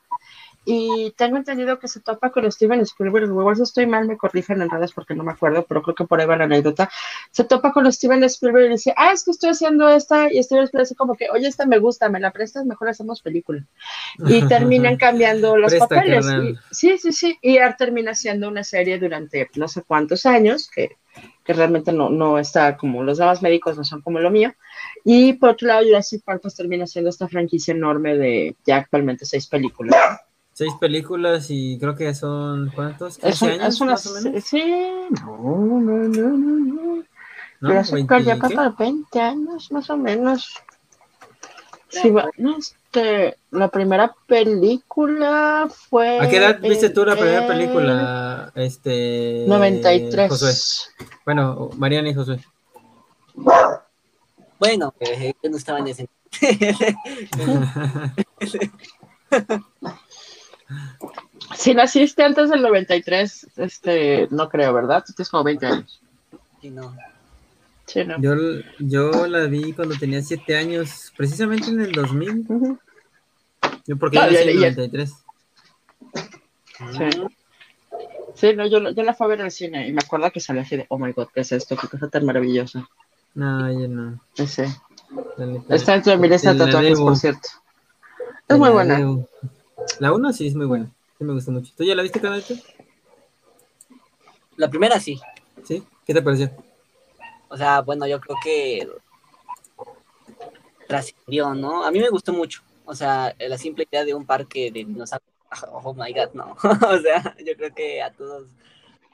Y tengo entendido que se topa con Steven Spielberg, igual si estoy mal me corrigen en redes porque no me acuerdo, pero creo que por ahí va la anécdota. Se topa con Steven Spielberg y dice, ah, es que estoy haciendo esta, y Steven Spielberg dice como que, oye, esta me gusta, me la prestas, mejor hacemos película. Y terminan cambiando los Presta, papeles. Y, sí, sí, sí, y Art termina haciendo una serie durante no sé cuántos años, que, que realmente no, no está como, los demás médicos no son como lo mío. Y por otro lado, Jurassic Park pues termina siendo esta franquicia enorme de ya actualmente seis películas. Seis películas y creo que son, ¿cuántos? ¿15 es un, años es una, más o menos? Sí, no, no, no, no, no. Ya para 20 años más o menos. Sí, bueno, este, la primera película fue... ¿A qué edad viste tú la primera película? Este... 93. Josué. Bueno, Mariana y Josué. Bueno, eh, yo no estaba en ese. si naciste antes del 93, este, no creo, ¿verdad? Tú tienes como 20 años. Sí, no. Sí, no. Yo, yo la vi cuando tenía 7 años, precisamente en el 2000. Uh -huh. Yo porque Ah, yo ya, nací en el ya. 93. Sí. Sí, no, yo, yo la fui a ver al cine y me acuerdo que salí así de, oh my god, ¿qué es esto? Qué cosa tan maravillosa. No, yo no. Neta, Está entre mi lista de tatuajes, por cierto. Es muy buena. debo. La 1 sí es muy buena. Sí me gustó mucho. ¿Tú ya la viste, Canadito? La primera sí. ¿Sí? ¿Qué te pareció? O sea, bueno, yo creo que trascendió, ¿no? A mí me gustó mucho. O sea, la simple idea de un parque de dinosaurios. Oh my god, no. o sea, yo creo que a todos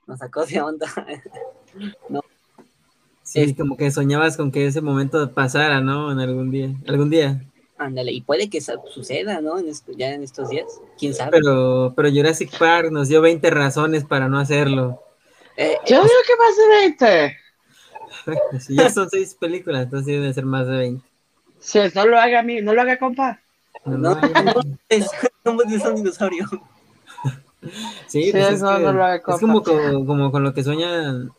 nos sacó de onda. no. Sí, como que soñabas con que ese momento pasara, ¿no? En algún día. Algún día. Ándale, y puede que suceda, ¿no? En ya en estos días, quién sabe. Pero, pero Jurassic Park nos dio 20 razones para no hacerlo. Eh, Yo digo que más de 20. si ya son seis películas, entonces deben ser más de 20. Sí, no lo haga a mí, no lo haga, compa. No, no, no, es, un dinosaurio. Sí, sí pues es, no, no lo haga, compa. es como, como, como con lo que sueñan,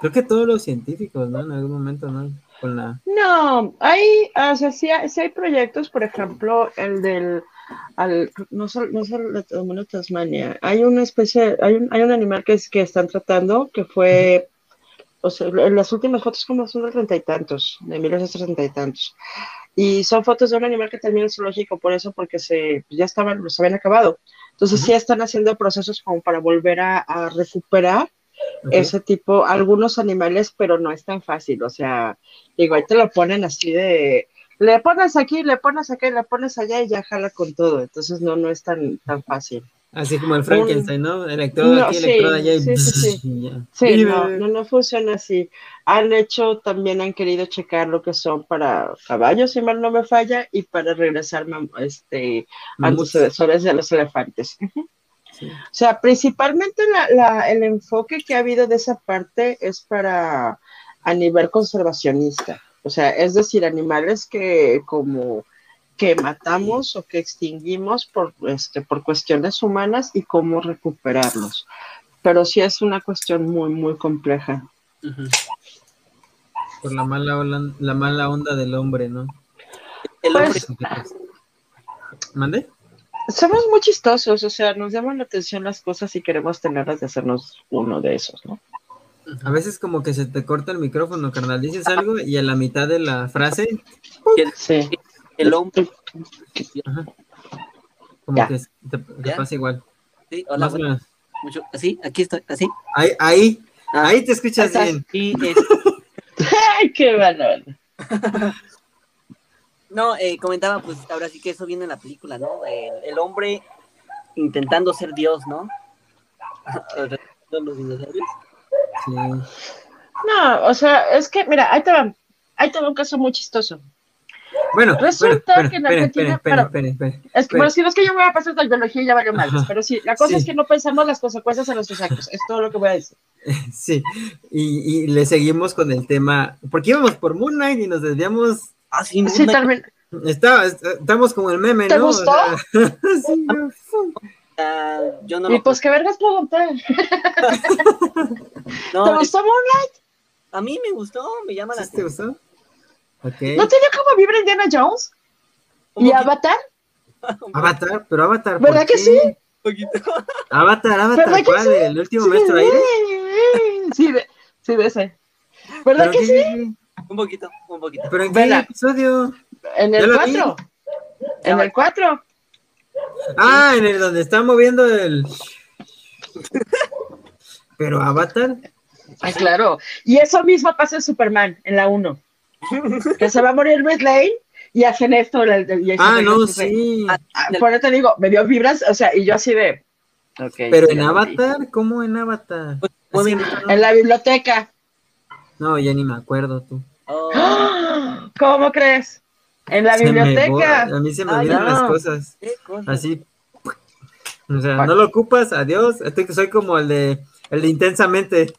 creo que todos los científicos, ¿no? En algún momento, ¿no? No, hay, o sea, sí, hay proyectos, por ejemplo, el del, al, no solo, no solo la Tasmania, hay una especie, hay un, hay un animal que, es, que están tratando, que fue, o sea, en las últimas fotos como son de treinta y tantos, de mil treinta y tantos, y son fotos de un animal que también es zoológico, por eso, porque se, ya estaban, los habían acabado, entonces sí están haciendo procesos como para volver a, a recuperar ese tipo, algunos animales, pero no es tan fácil, o sea, digo, ahí te lo ponen así de, le pones aquí, le pones aquí, le pones allá y ya jala con todo, entonces no, no es tan, tan fácil. Así como el Frankenstein, ¿no? Electrodo aquí, electrodo allá y... Sí, sí, sí. sí no, no, no, funciona así. Han hecho, también han querido checar lo que son para caballos, si mal no me falla, y para regresar este, antecesores de los elefantes. O sea, principalmente el enfoque que ha habido de esa parte es para a nivel conservacionista. O sea, es decir, animales que como que matamos o que extinguimos por, este, por cuestiones humanas y cómo recuperarlos. Pero sí es una cuestión muy, muy compleja. Por la mala, la mala onda del hombre, ¿no? El hombre. Pues, ¿Mande? Somos muy chistosos, o sea, nos llaman la atención las cosas y queremos tenerlas de hacernos uno de esos, ¿no? A veces como que se te corta el micrófono, carnal, dices algo y a la mitad de la frase... Sí. El hombre... Como que te, pasa igual. Sí, hola, Mucho, así, aquí estoy, así. Ahí, ahí, ah. ahí te escuchas bien. ¡Ay, qué valor! No, eh, comentaba, pues ahora sí que eso viene en la película, ¿no? El, hombre intentando ser Dios, ¿no? Los dinosaurios. Sí. No, o sea, es que, mira, ahí te va, ahí te va un caso muy chistoso. Bueno, resulta que en Argentina. Espera, espera, espera, es que, bueno, si no es que yo me voy a pasar esta ideología y ya valió mal, pero sí, la cosa es que no pensamos las consecuencias en nuestros actos, es todo lo que voy a decir. Sí, y, y le seguimos con el tema, porque íbamos por Moon Knight y nos desviamos Ah, sí, también. Está, estamos como el meme, ¿Te ¿no? gustó? sí, uh, yo no y pues qué vergas pregunté. no, ¿Te gustó Moonlight? A mí me gustó, me llama la atención. ¿Te gustó? Okay. ¿No tenía como vibra Indiana Jones? ¿Y Avatar? Avatar, pero Avatar. ¿Verdad que sí? Avatar, Avatar, ¿cuál? Sí? ¿El último sí, maestro aire? Sí, de, sí, de ese. ¿Verdad que sí? Un poquito, un poquito. ¿Pero en qué episodio? En el 4. En el 4. Ah, en el donde está moviendo el. Pero Avatar. Ay, claro. Y eso mismo pasa en Superman, en la 1. que se va a morir Miss Lane y hacen esto. Y ah, no, sí. Ah, por eso te digo, me dio vibras, o sea, y yo así de. Okay, Pero en Avatar, ¿cómo en Avatar? Pues, en la biblioteca. No, ya ni me acuerdo tú. Oh. ¿Cómo crees? En la biblioteca. a mí se me olvidan las cosas. Así. O sea, no lo ocupas, adiós. Estoy, soy como el de el de intensamente.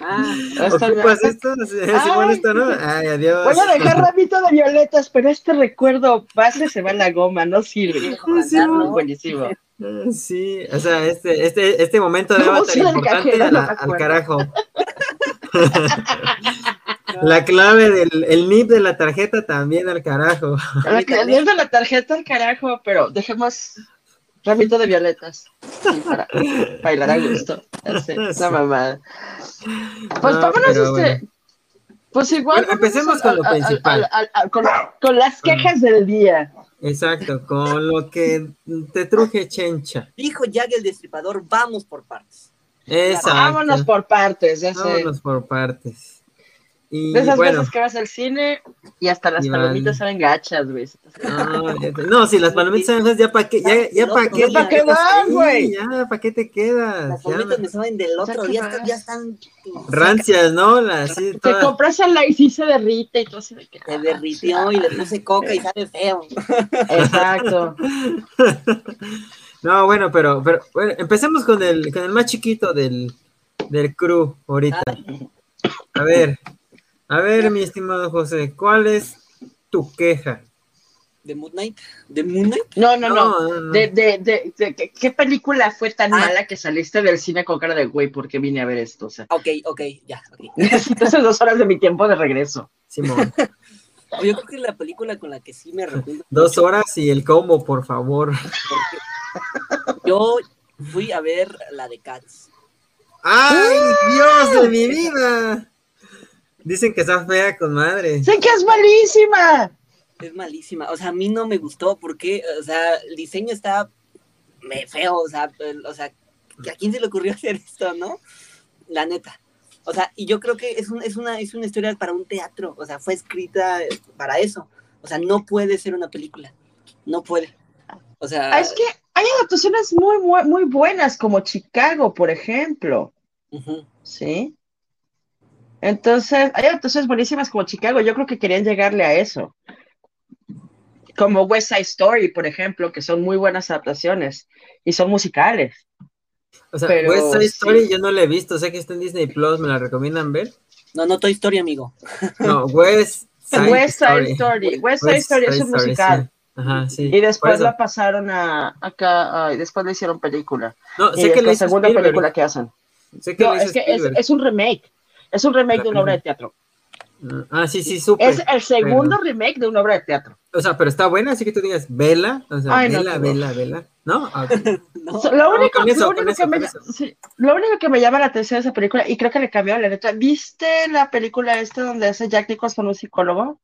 Ah, ¿Ocupas esto? ¿Es igual esto, no? Ay, adiós. Voy a dejar ramito de violetas, pero este recuerdo base se va en la goma, no sirve. Sí, buenísimo. Sí, o sea, este, este, este momento de avatar importante al carajo. La clave del el NIP de la tarjeta también al carajo. La clave de la tarjeta al carajo, pero dejemos ramito de violetas para bailar a gusto. Esa mamada. Pues vámonos este. Pues igual. empecemos con lo principal. con, las quejas del día. Exacto, con lo que te truje chencha. Dijo Jack el destripador, vamos por partes. Exacto. Vámonos por partes, ya Vámonos por partes. De esas veces que vas al cine y hasta las palomitas salen gachas, güey. no, si las palomitas salen gachas, ya para qué, ya, ya para qué, ¿para qué van, güey? Ya, para qué te quedas. Las palomitas me saben del otro, ya, están, ya están rancias, ¿no? Las, sí, Te compras el y sí se derrite y todo se Se derritió y le puse coca y sabe feo. Exacto. No, bueno, pero, pero bueno, empecemos con el, con el más chiquito del, del crew ahorita. A ver, a ver, mi estimado José, ¿cuál es tu queja? ¿De Moon Knight? ¿De Moon Knight? No, no, no. De, de, de, ¿Qué película fue tan ah. mala que saliste del cine con cara de güey? porque vine a ver esto? O sea, ok, ok, ya. Okay. Esas dos horas de mi tiempo de regreso. Simón. Yo creo que la película con la que sí me arrepiento. Dos horas y el combo, por favor. yo fui a ver la de Cats. ¡Ay, Dios de mi vida! Dicen que está fea con madre. ¡Sé que es malísima! Es malísima. O sea, a mí no me gustó porque, o sea, el diseño está feo. O sea, o sea, ¿a quién se le ocurrió hacer esto, no? La neta. O sea, y yo creo que es, es, una, es una historia para un teatro. O sea, fue escrita para eso. O sea, no puede ser una película. No puede. O sea. Ah, es que hay adaptaciones muy, muy, muy buenas, como Chicago, por ejemplo. Sí. Entonces, hay adaptaciones buenísimas como Chicago. Yo creo que querían llegarle a eso. Como West Side Story, por ejemplo, que son muy buenas adaptaciones y son musicales. O sea, West Side Story yo no la he visto. Sé que está en Disney Plus. ¿Me la recomiendan ver? No, no Toy Story, amigo. No, West Side, West Side Story. West Side Story es un musical. Ajá, sí. Y después la pasaron a acá, y después le hicieron película. No, sé que la segunda película que hacen. Sé que no, es que es, es, un remake. Es un remake de una obra de teatro. Ah, sí, sí, súper. Es el segundo remake de una obra de teatro. O sea, pero está buena, así que tú digas, vela, o sea, vela, vela, vela, ¿no? lo, único, que me, lo único que me llama la atención de esa película, y creo que le cambió la letra, ¿viste la película esta donde hace Jack Nicholson un psicólogo?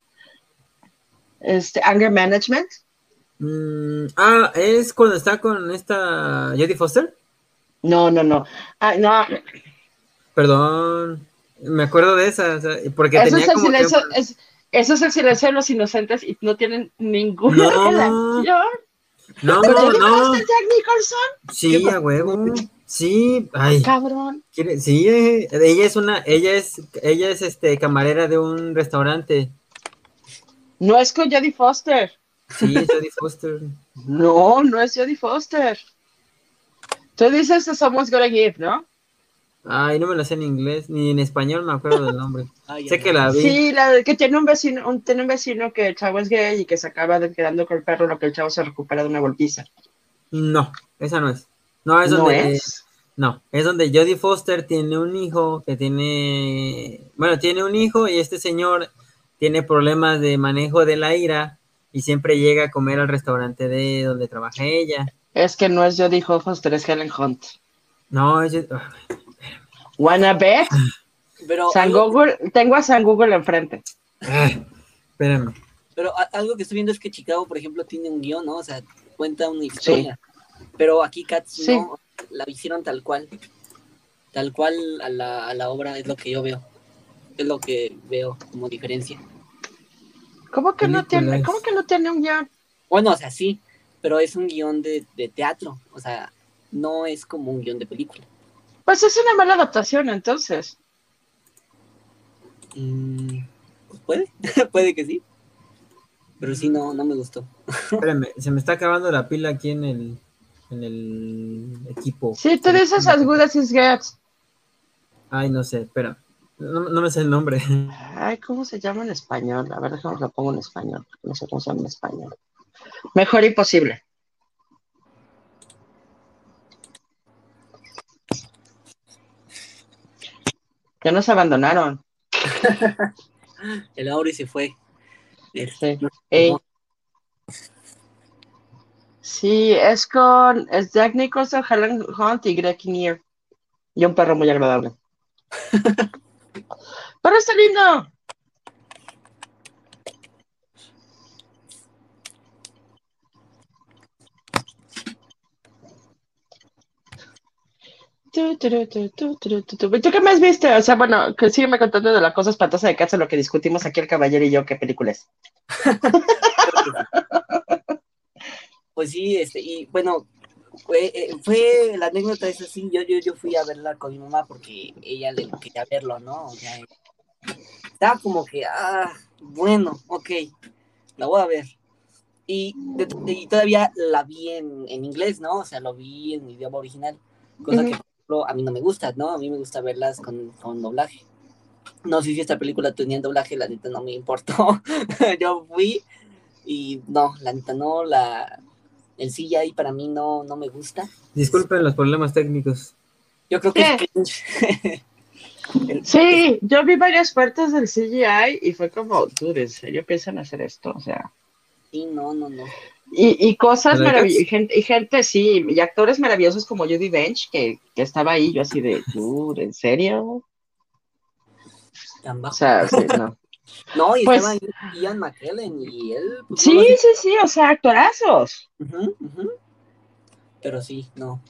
Este, Anger Management. Mm, ah, ¿es cuando está con esta Jodie Foster? No, no, no. Ah, no. Perdón. Me acuerdo de esa, porque eso tenía es el como silencio, es, eso es el silencio de los inocentes y no tienen ninguna no, relación. No, no, no. Jack Nicholson? Sí, a huevo. Sí, ay. Cabrón. Sí, eh, ella es una, ella es, ella es este camarera de un restaurante. No es con Jodie Foster. Sí, es Jodie Foster. no, no es Jodie Foster. Tú dices Somos Gonna Give, ¿no? Ay, no me la sé en inglés, ni en español me acuerdo del nombre. sé que la vi. Sí, la que tiene un vecino, un, tiene un vecino que el chavo es gay y que se acaba de quedando con el perro, lo que el chavo se recupera de una golpiza. No, esa no es. No, es donde. Es? No, es donde Jodie Foster tiene un hijo que tiene. Bueno, tiene un hijo y este señor tiene problemas de manejo de la ira y siempre llega a comer al restaurante de donde trabaja ella. Es que no es Jodie Foster, es Helen Hunt. No, es. ¿Wanna bet? Pero San Google, tengo a San Google enfrente. Ah, espérame. Pero algo que estoy viendo es que Chicago, por ejemplo, tiene un guion, ¿no? O sea, cuenta una historia. Pero aquí Cats no la hicieron tal cual. Tal cual a la, a la obra es lo que yo veo. Es lo que veo como diferencia. ¿Cómo que, no tiene, ¿Cómo que no tiene un guion? Bueno, o sea, sí, pero es un guion de, teatro, o sea, no es como un guion de película. Pues es una mala adaptación, entonces. Mm, pues puede, puede que sí. Pero sí, no, no me gustó. Espérame, se me está acabando la pila aquí en el, en el equipo. Sí, tú dices as good as it gets. Ay, no sé, espera. No, no, me sé el nombre. Ay, ¿cómo se llama en español? A ver, déjame lo pongo en español. No sé cómo se llama en español. Mejor imposible. Que nos abandonaron. el Auri se fue. Sí, es con es Jack Nicholson, Helen Hunt y Greg Kinnear. Y un perro muy agradable. ¡Pero está lindo! ¿Y tú qué más viste? O sea, bueno, que sígueme contando de la cosa espantosa de Cats, lo que discutimos aquí el caballero y yo, qué película es. pues sí, este, y bueno, fue, eh, fue la anécdota es así, yo, yo, yo fui a verla con mi mamá porque ella le quería verlo, ¿no? O sea, estaba como que, ah, bueno, ok, la voy a ver. Y, y todavía la vi en, en, inglés, ¿no? O sea, lo vi en idioma original, cosa que a mí no me gusta, ¿no? A mí me gusta verlas con, con doblaje. No sé si esta película tenía doblaje, la neta no me importó. Yo fui y no, la neta no, la, el CGI para mí no, no me gusta. Disculpen los problemas técnicos. Yo creo que es Sí, yo vi varias partes del CGI y fue como, dude, ¿en serio piensan hacer esto? O sea. Sí, no, no, no. Y, y cosas maravillosas, y gente, y gente, sí, y actores maravillosos como Judy Bench, que, que estaba ahí, yo así de, dude, ¿en serio? O sea, sí, no. No, y pues, estaba Ian McKellen y él. Pues, sí, sí, sí, o sea, actorazos. Pero sí, no.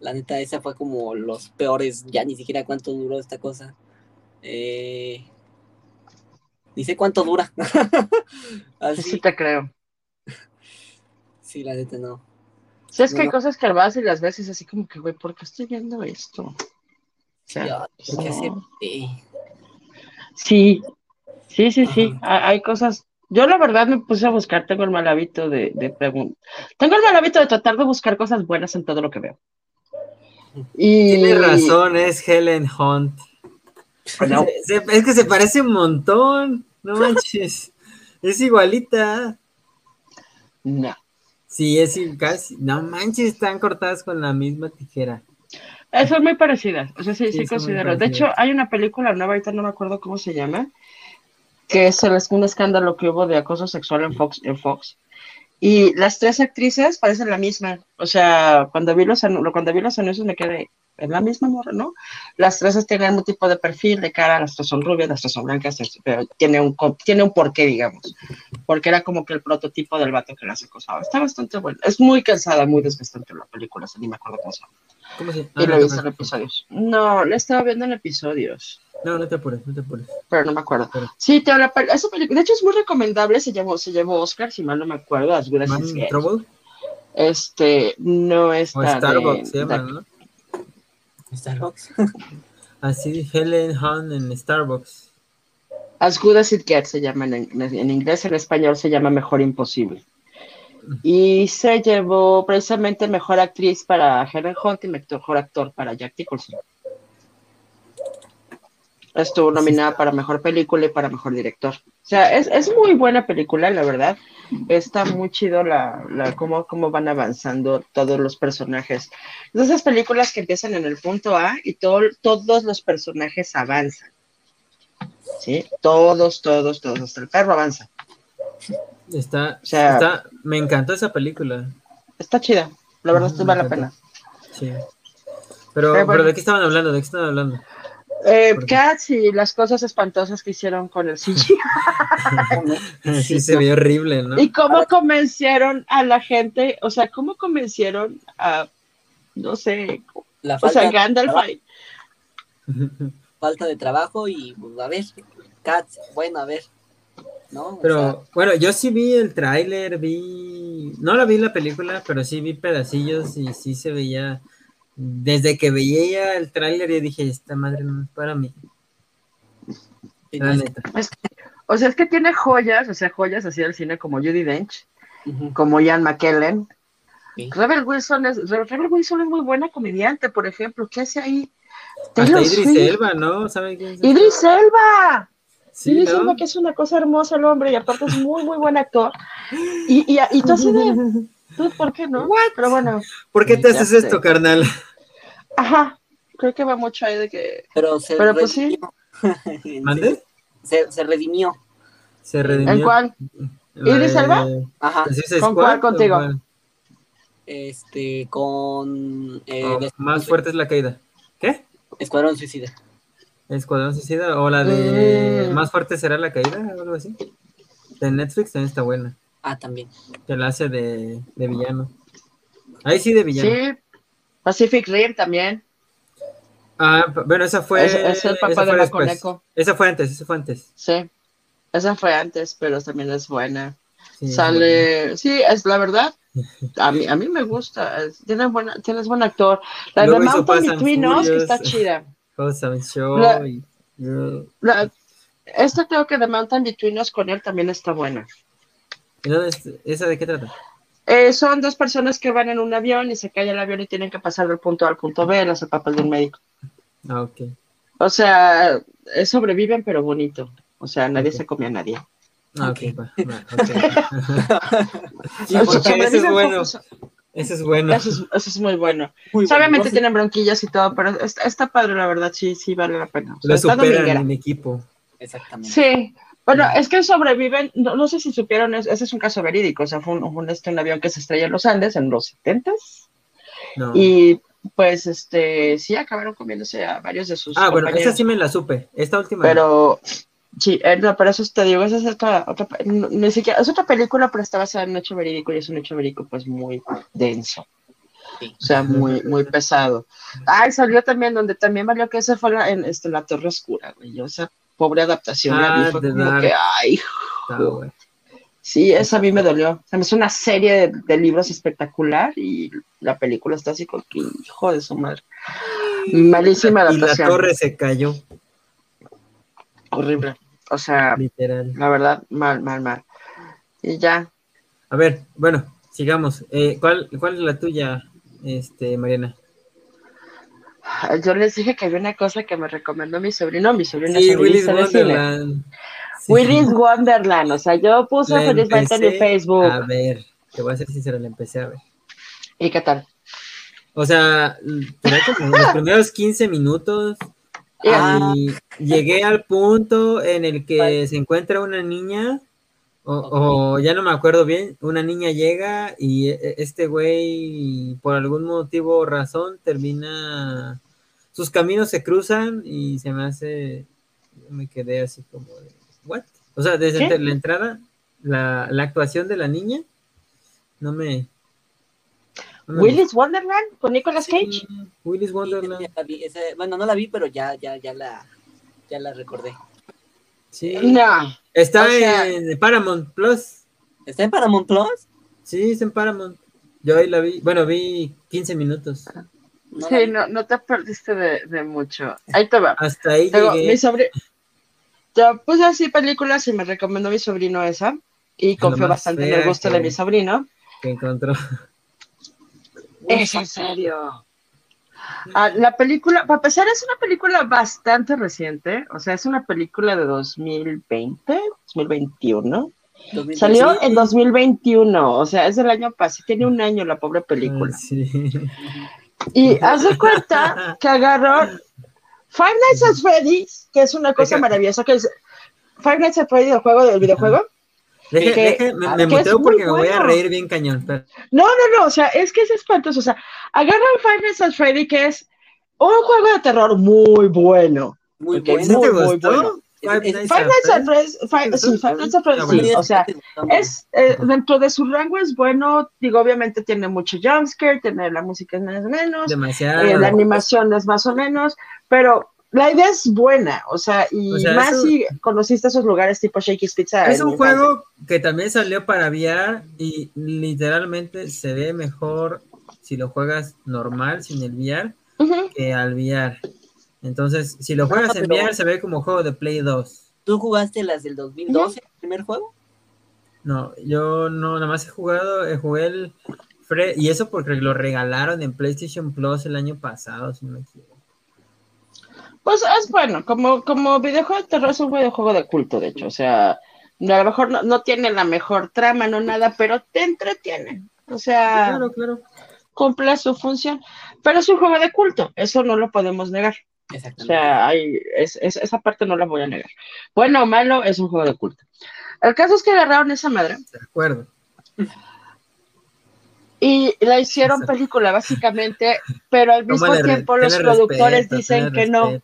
La neta, esa fue como los peores, ya ni siquiera cuánto duró esta cosa. Eh, ni sé cuánto dura. Así. Sí, te creo. Sí, la neta no. Es que hay cosas que vas y las veces así como que, güey, ¿por qué estoy viendo esto? O sea, Sí, sí, sí, sí. Hay cosas. Yo la verdad me puse a buscar, tengo el mal hábito de, de preguntar. Tengo el mal hábito de tratar de buscar cosas buenas en todo lo que veo. Y... Tiene razón, es Helen Hunt. es que se parece un montón. No manches. es igualita. No. Sí, es casi. No manches, están cortadas con la misma tijera. Eh, son muy parecidas. O sea, sí, sí, considero. De hecho, hay una película nueva, ahorita no me acuerdo cómo se llama, que es el, un escándalo que hubo de acoso sexual en Fox, en Fox y las tres actrices parecen la misma. O sea, cuando vi los, cuando vi los anuncios me quedé, es la misma morra, ¿no? Las tres tienen un tipo de perfil de cara, las tres son rubias, las tres son blancas, pero tiene un, tiene un porqué, digamos. Porque era como que el prototipo del vato que las acosaba. Está bastante bueno. Es muy cansada, muy desgastante la película, ni me acuerdo cómo se llama. ¿Cómo se llama? Y lo he visto en episodios. No, la estaba viendo en episodios. No, no te apures, no te apures. Pero no me acuerdo. Sí, te habla, esa película, de hecho es muy recomendable, se llevó, se llevó Oscar, si mal no me acuerdo, As Good as Trouble? Este, no es o Starbucks se llama, ¿no? Starbucks. Así Helen Hunt en Starbucks. As Good as It Gets se llama en, en inglés, en español se llama Mejor Imposible. Y se llevó precisamente mejor actriz para Helen Hunt y mejor actor para Jack Nicholson. Estuvo nominada para mejor película y para mejor director. O sea, es, es muy buena película, la verdad. Está muy chido la, la cómo, cómo van avanzando todos los personajes. esas películas que empiezan en el punto A y todo, todos los personajes avanzan. ¿Sí? Todos, todos, todos. Hasta el perro avanza. Está, o sea, está, me encantó esa película. Está chida. La verdad, esto vale la pena. Sí. Pero, pero, ¿de qué estaban hablando? ¿De qué estaban hablando? Eh, Cats y las cosas espantosas que hicieron con el CGI. sí, se ve horrible, ¿no? Y cómo convencieron a la gente, o sea, cómo convencieron a, no sé, la o sea, Gandalf. Falta de trabajo y, pues, a ver, Cats, bueno, a ver. ¿no? Pero bueno, yo sí vi el tráiler, vi, no la vi la película, pero sí vi pedacillos y sí se veía desde que veía el tráiler y dije, esta madre no es para mí. o sea, es que tiene joyas, o sea, joyas así del cine como Judy Dench, como Ian McKellen. Rebel, Wilson es, Rebel Wilson es muy buena comediante, por ejemplo. ¿Qué hace ahí? Hasta Idris Elba, ¿no? ¿Saben quién es? ¡Idris Elba! Sí, Idris Elba, que es una cosa hermosa el hombre y aparte es muy, muy buen actor. Y, y, y tú así de... ¿Por qué no? Pero bueno. ¿Por qué te haces esto, carnal? Ajá, creo que va mucho ahí de que. Pero se Pero pues sí. ¿Mande? Se, se redimió. Se redimió. ¿En cuál? ¿Idris Elba? Ajá. ¿Con cuál contigo? Este, con. Eh, oh, más fuerte es la caída. ¿Qué? Escuadrón Suicida. Escuadrón Suicida o la de mm. Más fuerte será la caída o algo así. De Netflix también está buena. Ah, también. Que la hace de, de villano. Ahí sí de villano. Sí, Pacific Rim también. Ah, bueno, esa fue. Es, es el papá de Maconeco. Esa fue antes, esa fue antes. Sí, esa fue antes, pero también es buena. Sale, sí, es la verdad. A mí, a mí me gusta. Tiene buena, tienes buen actor. La de Mountain Between Us, que está chida. La, y, la, esta creo que de Mountain Between Us con él también está buena. ¿Esa de qué trata? Eh, son dos personas que van en un avión y se cae el avión y tienen que pasar del punto A al punto B, no el papel de un médico. Ah, ok. O sea, sobreviven, pero bonito. O sea, nadie se come a nadie. Ah, ok, ese es bueno. Ese es bueno. Eso es, muy bueno. Obviamente tienen bronquillas y todo, pero está, padre, la verdad, sí, sí vale la pena. Lo superan en equipo. Exactamente. Sí. Bueno, es que sobreviven, no, sé si supieron, ese es un caso verídico, o sea, fue un, este, un avión que se estrelló en los Andes en los 70 y pues este sí acabaron comiéndose a varios de sus Ah, bueno, esa sí me la supe, esta última. Pero sí, eh, no, pero eso te digo, esa es otra, otra ni siquiera, es otra película, pero está basada en un hecho verídico y es un hecho verídico pues muy denso. O sea, muy, muy pesado. Ay, salió también donde también valió que esa fue la, en este, la Torre Oscura, güey. O sea, pobre adaptación. Ah, que, ay, Sí, esa a mí me dolió. es una serie de, libros espectacular y la película está así con que hijo de su madre. Malísima adaptación. Y la torre se cayó. Horrible. O sea, literal. La verdad, mal, mal, mal. Y ya. A ver, bueno, sigamos. Eh, ¿cuál, ¿Cuál es la tuya, este, Mariana? Yo les dije que había una cosa que me recomendó mi sobrino, mi sobrino sí, Willis Wonderland. Willis Wonderland, o sea, yo puse felizmente en mi Facebook. A ver, te voy a ser sincero, la empecé a ver. ¿Y qué tal? O sea, como los primeros 15 minutos y llegué al punto en el que se encuentra una niña o, ya no me acuerdo bien, una niña llega y e, e, este güey, por algún motivo o razón, termina, sus caminos se cruzan y se me hace, me quedé así como de, ¿what? O sea, desde la entrada, la, actuación de la niña, no me... Willis Wonderland con Nicolas Cage. Willis Wonderland. bueno, no la vi, pero ya, ya, ya la, ya la recordé. Sí. No. Está en Paramount Plus. ¿Está en Paramount Plus? Sí, está en Paramount. Yo ahí la vi, bueno, vi 15 minutos. sí, no, no te perdiste de, mucho. Ahí te va. Hasta ahí llegué. Mi sobrino, ya puse así películas y me recomendó mi sobrino esa. Y confío bastante en el gusto de mi sobrino. Que encontró. Es en serio. Ah, la película, para empezar, es una película bastante reciente, o sea, es una película de 2020, 2021. Salió en 2021, o sea, es del año pasado, tiene un año la pobre película. Y hace cuenta que agarró Five Nights at Freddy's, que es una cosa maravillosa, que es Five Nights at Freddy's, el juego, el videojuego. Deje, me, me porque me voy a reír bien cañón. No, no, no, o sea, es que es espantoso. O sea, agarra el Five Nights at Freddy, que es un juego de terror muy bueno. Muy bueno. Muy, muy bueno. Five Nights at Freddy's, sí, Five Nights at Freddy's, o sea, es, eh, dentro de su rango es bueno, digo, obviamente tiene mucho jumpscare, tiene la música es más o menos, Demasiado. Eh, la animación es más o menos, pero la idea es buena, o sea, y más si conociste esos lugares tipo Shakey's Pizza. Es un juego que también salió para VR y literalmente se ve mejor si lo juegas normal, sin el VR, que al VR. Entonces, si lo juegas en VR, se ve como juego de Play 2. ¿Tú jugaste las del 2012, el primer juego? No, yo no, nada más he jugado, he jugué el... y eso porque lo regalaron en PlayStation Plus el año pasado, si no me equivoco. Pues es bueno, como, como videojuego de terror es un videojuego de culto, de hecho, o sea, a lo mejor no, tiene la mejor trama, no nada, pero te entretiene, o sea, claro, claro. cumple su función, pero es un juego de culto, eso no lo podemos negar. O sea, hay, es, esa parte no la voy a negar. Bueno o malo, es un juego de culto. El caso es que agarraron esa madre. De acuerdo. Y la hicieron película, básicamente, pero al mismo tiempo los productores dicen que no.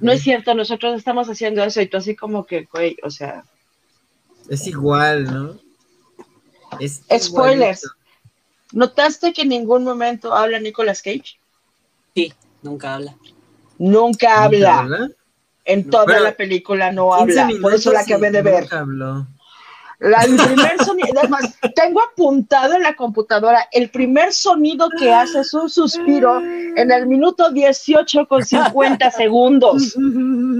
No es cierto, nosotros estamos haciendo eso y tú así como que, güey, o sea. Es igual, ¿no? Es Spoilers. ¿Notaste que en ningún momento habla Nicolas Cage? Sí. Nunca habla. Nunca habla. En toda la película no habla. Por eso la acabé de ver. Habló. El primer sonido, además, tengo apuntado en la computadora, el primer sonido que hace es un suspiro en el minuto 18 con 50 segundos.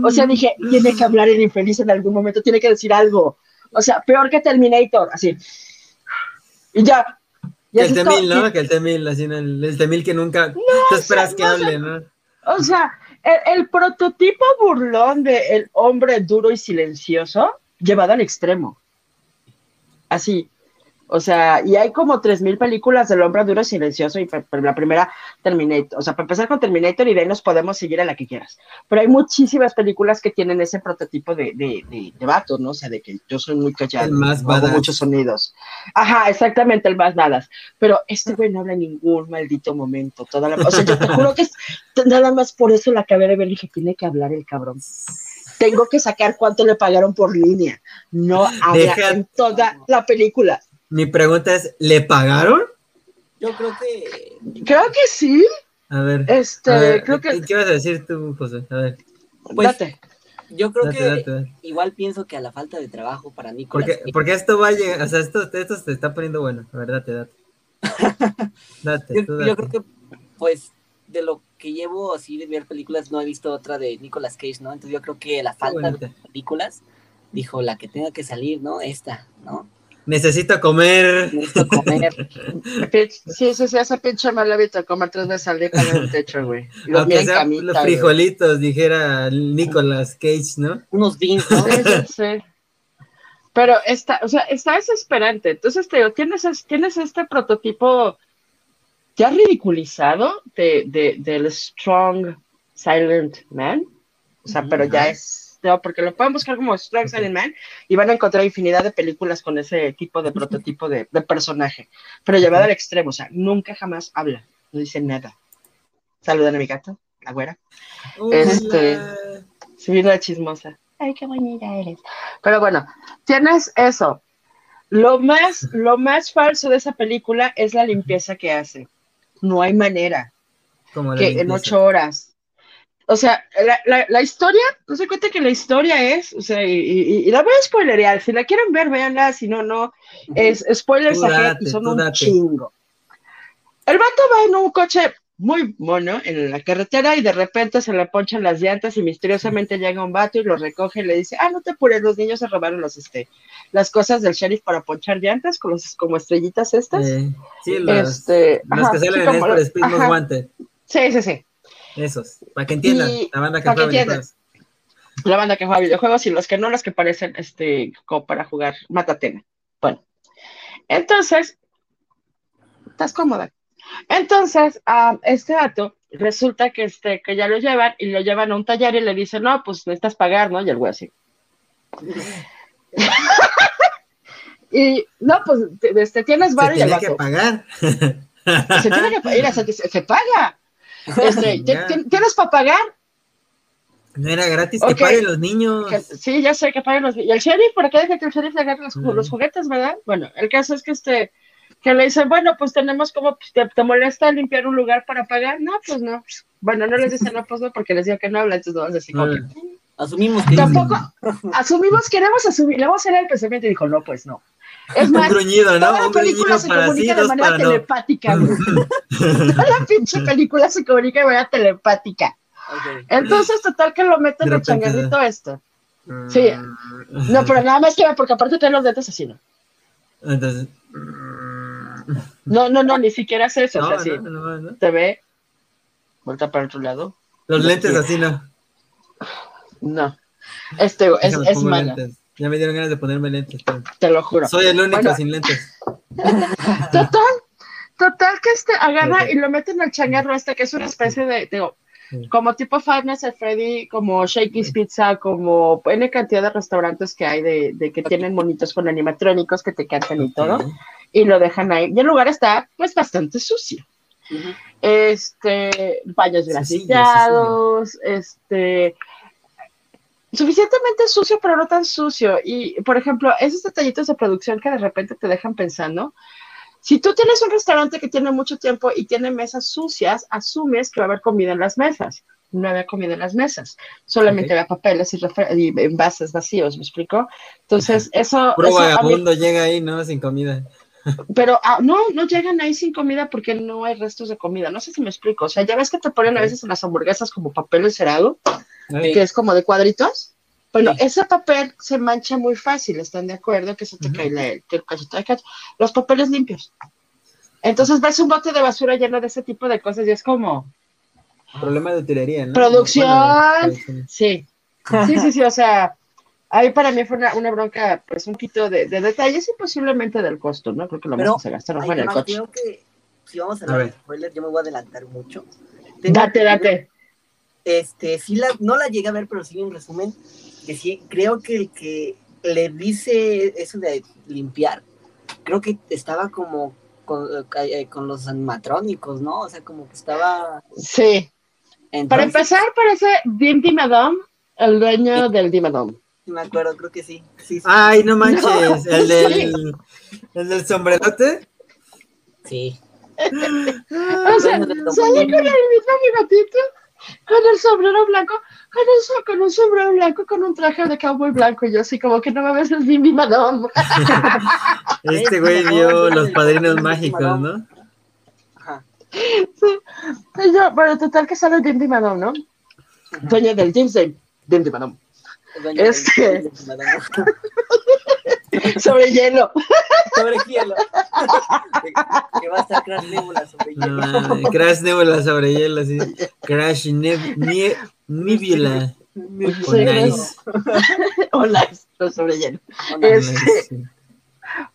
O sea, dije, tiene que hablar el infeliz en algún momento, tiene que decir algo. O sea, peor que Terminator, así. Y ya. que el Temil, ¿no? Que el Temil, así, el, Temil que nunca te esperas que hable, ¿no? O sea, el, prototipo burlón de el hombre duro y silencioso llevado al extremo. Así. O sea, y hay como 3.000 películas del hombre duro y silencioso, y la primera Terminator. O sea, para empezar con Terminator y de ahí nos podemos seguir a la que quieras. Pero hay muchísimas películas que tienen ese prototipo de, de, de, vato, ¿no? O sea, de que yo soy muy callado, el más hago muchos sonidos. Ajá, exactamente, el más balas. Pero este güey no habla en ningún maldito momento. Toda la, o sea, yo te juro que es, nada más por eso la acabé de ver, dije, tiene que hablar el cabrón tengo que sacar cuánto le pagaron por línea. No habla en toda la película. Mi pregunta es, ¿le pagaron? Yo creo que... Creo que sí. A ver. Este, creo que... ¿Qué vas a decir tú, José? A ver. Pues, date. Yo creo que igual pienso que a la falta de trabajo para Nicolás. Porque, porque esto va a llegar, o sea, esto, esto se está poniendo bueno. A ver, date, date. date, yo, yo creo que, pues, de lo que llevo así de ver películas, no he visto otra de Nicolas Cage, ¿no? Entonces yo creo que la falta de películas, dijo, la que tenga que salir, ¿no? Esta, ¿no? Necesito comer. Necesito comer. sí, sí, sí, ese pinche mal hábito comer tres veces al día con el techo, güey. Los, los frijolitos, dijera Nicolas Cage, ¿no? Unos beans, ¿no? Sí, sí. Pero está, o sea, está desesperante. Entonces, te digo, tienes, tienes este prototipo ya ridiculizado de, de, del Strong Silent Man. O sea, pero ya es porque lo pueden buscar como Strong Silent Man y van a encontrar infinidad de películas con ese tipo de prototipo de, personaje, pero llevado al extremo, o sea, nunca jamás habla, no dice nada. Saludan a mi gato, la güera. Este, si viene la chismosa. Ay, qué bonita eres. Pero bueno, tienes eso. Lo más, lo más falso de esa película es la limpieza que hace. No hay manera. que en ocho horas. O sea, la, la, historia, no se cuenta que la historia es, o sea, y, la voy a spoilerear, si la quieren ver, véanla, si no, no, es spoilers son un chingo. El vato va en un coche muy mono en la carretera y de repente se le ponchan las llantas y misteriosamente llega un vato y lo recoge y le dice, ah, no te apures, los niños se robaron los, este, las cosas del sheriff para ponchar llantas, con los, como estrellitas estas. sí, los, este, que salen en por Speed Most Sí, sí, sí. Esos, para que entiendan, la banda que juega videojuegos. La banda que juega videojuegos y los que no, los que parecen este, como para jugar Matatena. Bueno, entonces, estás cómoda. Entonces, este dato resulta que, este, que ya lo llevan y lo llevan a un taller y le dicen, no, pues necesitas pagar, ¿no? Y el güey así. y no, pues este, tienes varios. Se tiene que pagar. se tiene que pagar, se paga. Este, ¿Tienes para pagar? No era gratis que paguen los niños. sí, ya sé que paguen los niños. Y el sheriff, ¿por qué deja que el sheriff le agarre los, juguetes, verdad? Bueno, el caso es que este que le dicen, bueno, pues tenemos como, pues, te, molesta limpiar un lugar para pagar? No, pues no. Bueno, no les dicen, no, pues no, porque les digo que no habla, entonces no van a decir, Asumimos que Tampoco, asumimos, queremos asumir, le vamos a hacer el pensamiento y dijo, no, pues no. Es más, un gruñido, ¿no? Toda la película se comunica de manera telepática. toda la pinche película se comunica de manera telepática. Entonces, total que lo meten en el changarrito esto. Mm. Sí. No, pero nada más que porque aparte tiene los dedos así, ¿no? Entonces. No, no, no, ni siquiera es eso. o sea, no, Te ve. Vuelta para otro lado. Los lentes así, ¿no? No. Este es, es mala. Ya me dieron ganas de ponerme lentes. Te lo juro. Soy el único sin lentes. Total, total que este agarra y lo mete en el changarro este, que es una especie de, digo, como tipo Five Nights at Freddy, como Shakey's Pizza, como N cantidad de restaurantes que hay de, que tienen monitos con animatrónicos que te cantan y todo, y lo dejan ahí. Y el lugar está, pues, bastante sucio. Este, baños grafiteados, este, suficientemente sucio, pero no tan sucio. Y, por ejemplo, esos detallitos de producción que de repente te dejan pensando, Si tú tienes un restaurante que tiene mucho tiempo y tiene mesas sucias, asumes que va a haber comida en las mesas. No había comida en las mesas, solamente había papeles y, y, envases vacíos, ¿me explico? Entonces, eso... Puro vagabundo llega ahí, ¿no? Sin comida. Pero ah, no, no llegan ahí sin comida porque no hay restos de comida. No sé si me explico. O sea, ya ves que te ponen a veces en las hamburguesas como papel encerado, que es como de cuadritos. Bueno, ese papel se mancha muy fácil, ¿están de acuerdo? Que se te cae el, cachito de Los papeles limpios. Entonces ves un bote de basura lleno de ese tipo de cosas y es como... Problema de utilería, ¿no? Producción. sí. Sí, sí, sí, o sea, ahí para mí fue una, bronca, pues un poquito de, detalles y posiblemente del costo, ¿no? Creo que lo más se gastaron fue en el coche. Creo que si vamos a hablar de spoiler, yo me voy a adelantar mucho. date, date. Este, sí la, no la llegué a ver, pero sí un resumen que sí, creo que el que le dice eso de limpiar, creo que estaba como con, eh, los animatrónicos, ¿no? O sea, como que estaba... Sí. Para empezar, parece Dim Dimadom, el dueño del Dimadom. Me acuerdo, creo que sí. Ay, no manches, el, del, el del sombrerote. Sí. o sea, ¿sale con el mismo bigatito? Con el sombrero blanco, con, eso, con un sombrero blanco, con un traje de cowboy blanco. Y yo así como que no me ves el Bimbi Madame. este güey vio los padrinos mágicos, ¿no? Ajá. Sí. Y yo, bueno, total que sale Bimbi Madame, ¿no? Dueño del James Day, Bimbi Madame. Este. sobre hielo. Sobre hielo. que va a estar Crash Nebula sobre hielo. No, Crash Nebula sobre hielo, sí. Crash Nebula. O nice. o nice, sobre hielo. Este,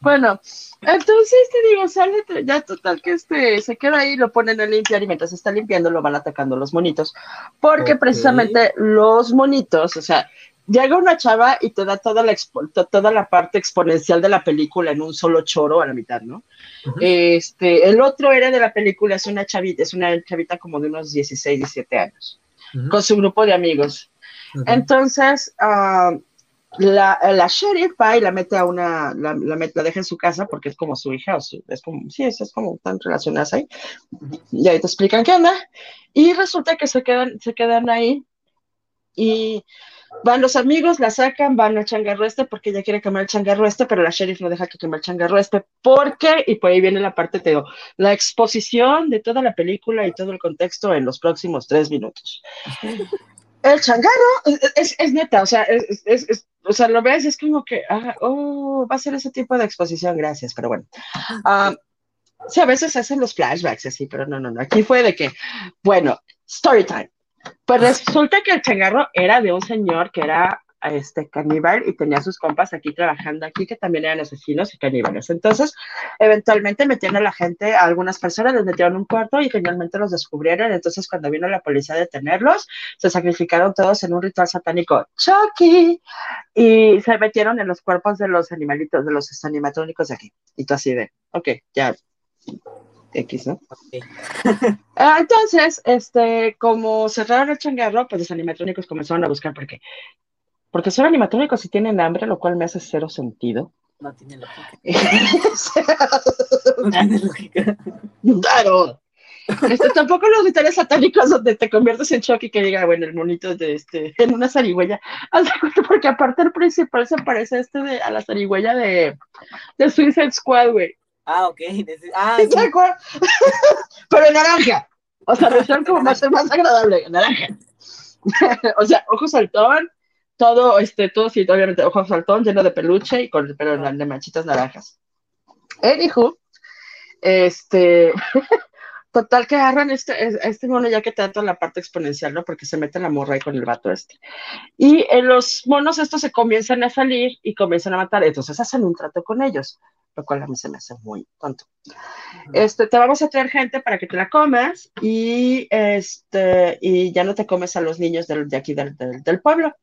bueno, entonces te digo, sale ya total que este se queda ahí, lo ponen a limpiar y mientras está limpiando lo van atacando los monitos. Porque precisamente los monitos, o sea, llega una chava y te da toda la, toda la parte exponencial de la película en un solo choro a la mitad, ¿no? este, el otro era de la película, es una chavita, es una chavita como de unos 16, 17 años, con su grupo de amigos. Entonces, uh, la, la, sheriff va y la mete a una, la, la, la, deja en su casa porque es como su hija, o su, es como, sí, es, es como tan relacionadas ahí. Y ahí te explican qué onda. Y resulta que se quedan, se quedan ahí y Van los amigos, la sacan, van al changarrueste porque ella quiere quemar el changarrueste, pero la sheriff no deja que queme el changarrueste. ¿Por qué? Y por ahí viene la parte, te digo, la exposición de toda la película y todo el contexto en los próximos tres minutos. El changarro es, es neta, o sea, es, es, o sea, lo ves, es como que, ah, oh, va a ser ese tipo de exposición, gracias, pero bueno. Uh, sí, a veces hacen los flashbacks así, pero no, no, no. Aquí fue de que, bueno, story time. Pues resulta que el changarro era de un señor que era este caníbal y tenía sus compas aquí trabajando aquí que también eran asesinos y caníbales. Entonces, eventualmente metieron a la gente, a algunas personas les metieron un cuarto y finalmente los descubrieron. Entonces, cuando vino la policía a detenerlos, se sacrificaron todos en un ritual satánico, Chucky, y se metieron en los cuerpos de los animalitos, de los animatrónicos de aquí. Y tú así de, ok, ya X, ¿no? Ah, entonces, este, como cerraron el changarro, pues los animatrónicos comenzaron a buscar por qué. Porque son animatrónicos y tienen hambre, lo cual me hace cero sentido. No tiene lógica. no tiene lógica. Claro. Este, tampoco los rituales satánicos donde te conviertes en shock y que diga, bueno, el monito de este, en una zarigüeya. Porque aparte el principal se parece este de, a la zarigüeya de, de Suicide Squad, güey. Ah, ok. Ah, sí. Pero en naranja. O sea, versión como más, más agradable, naranja. o sea, ojo saltón, todo, este, todo, sí, obviamente, ojo saltón, lleno de peluche y con, pero de manchitas naranjas. Anywho, este, total que agarran este, este mono ya que toda la parte exponencial, ¿no? Porque se mete la morra ahí con el vato este. Y en los monos estos se comienzan a salir y comienzan a matar, entonces hacen un trato con ellos lo cual a mí se me hace muy tonto. Este, te vamos a traer gente para que te la comas y, este, y ya no te comes a los niños del, de aquí del, del, pueblo.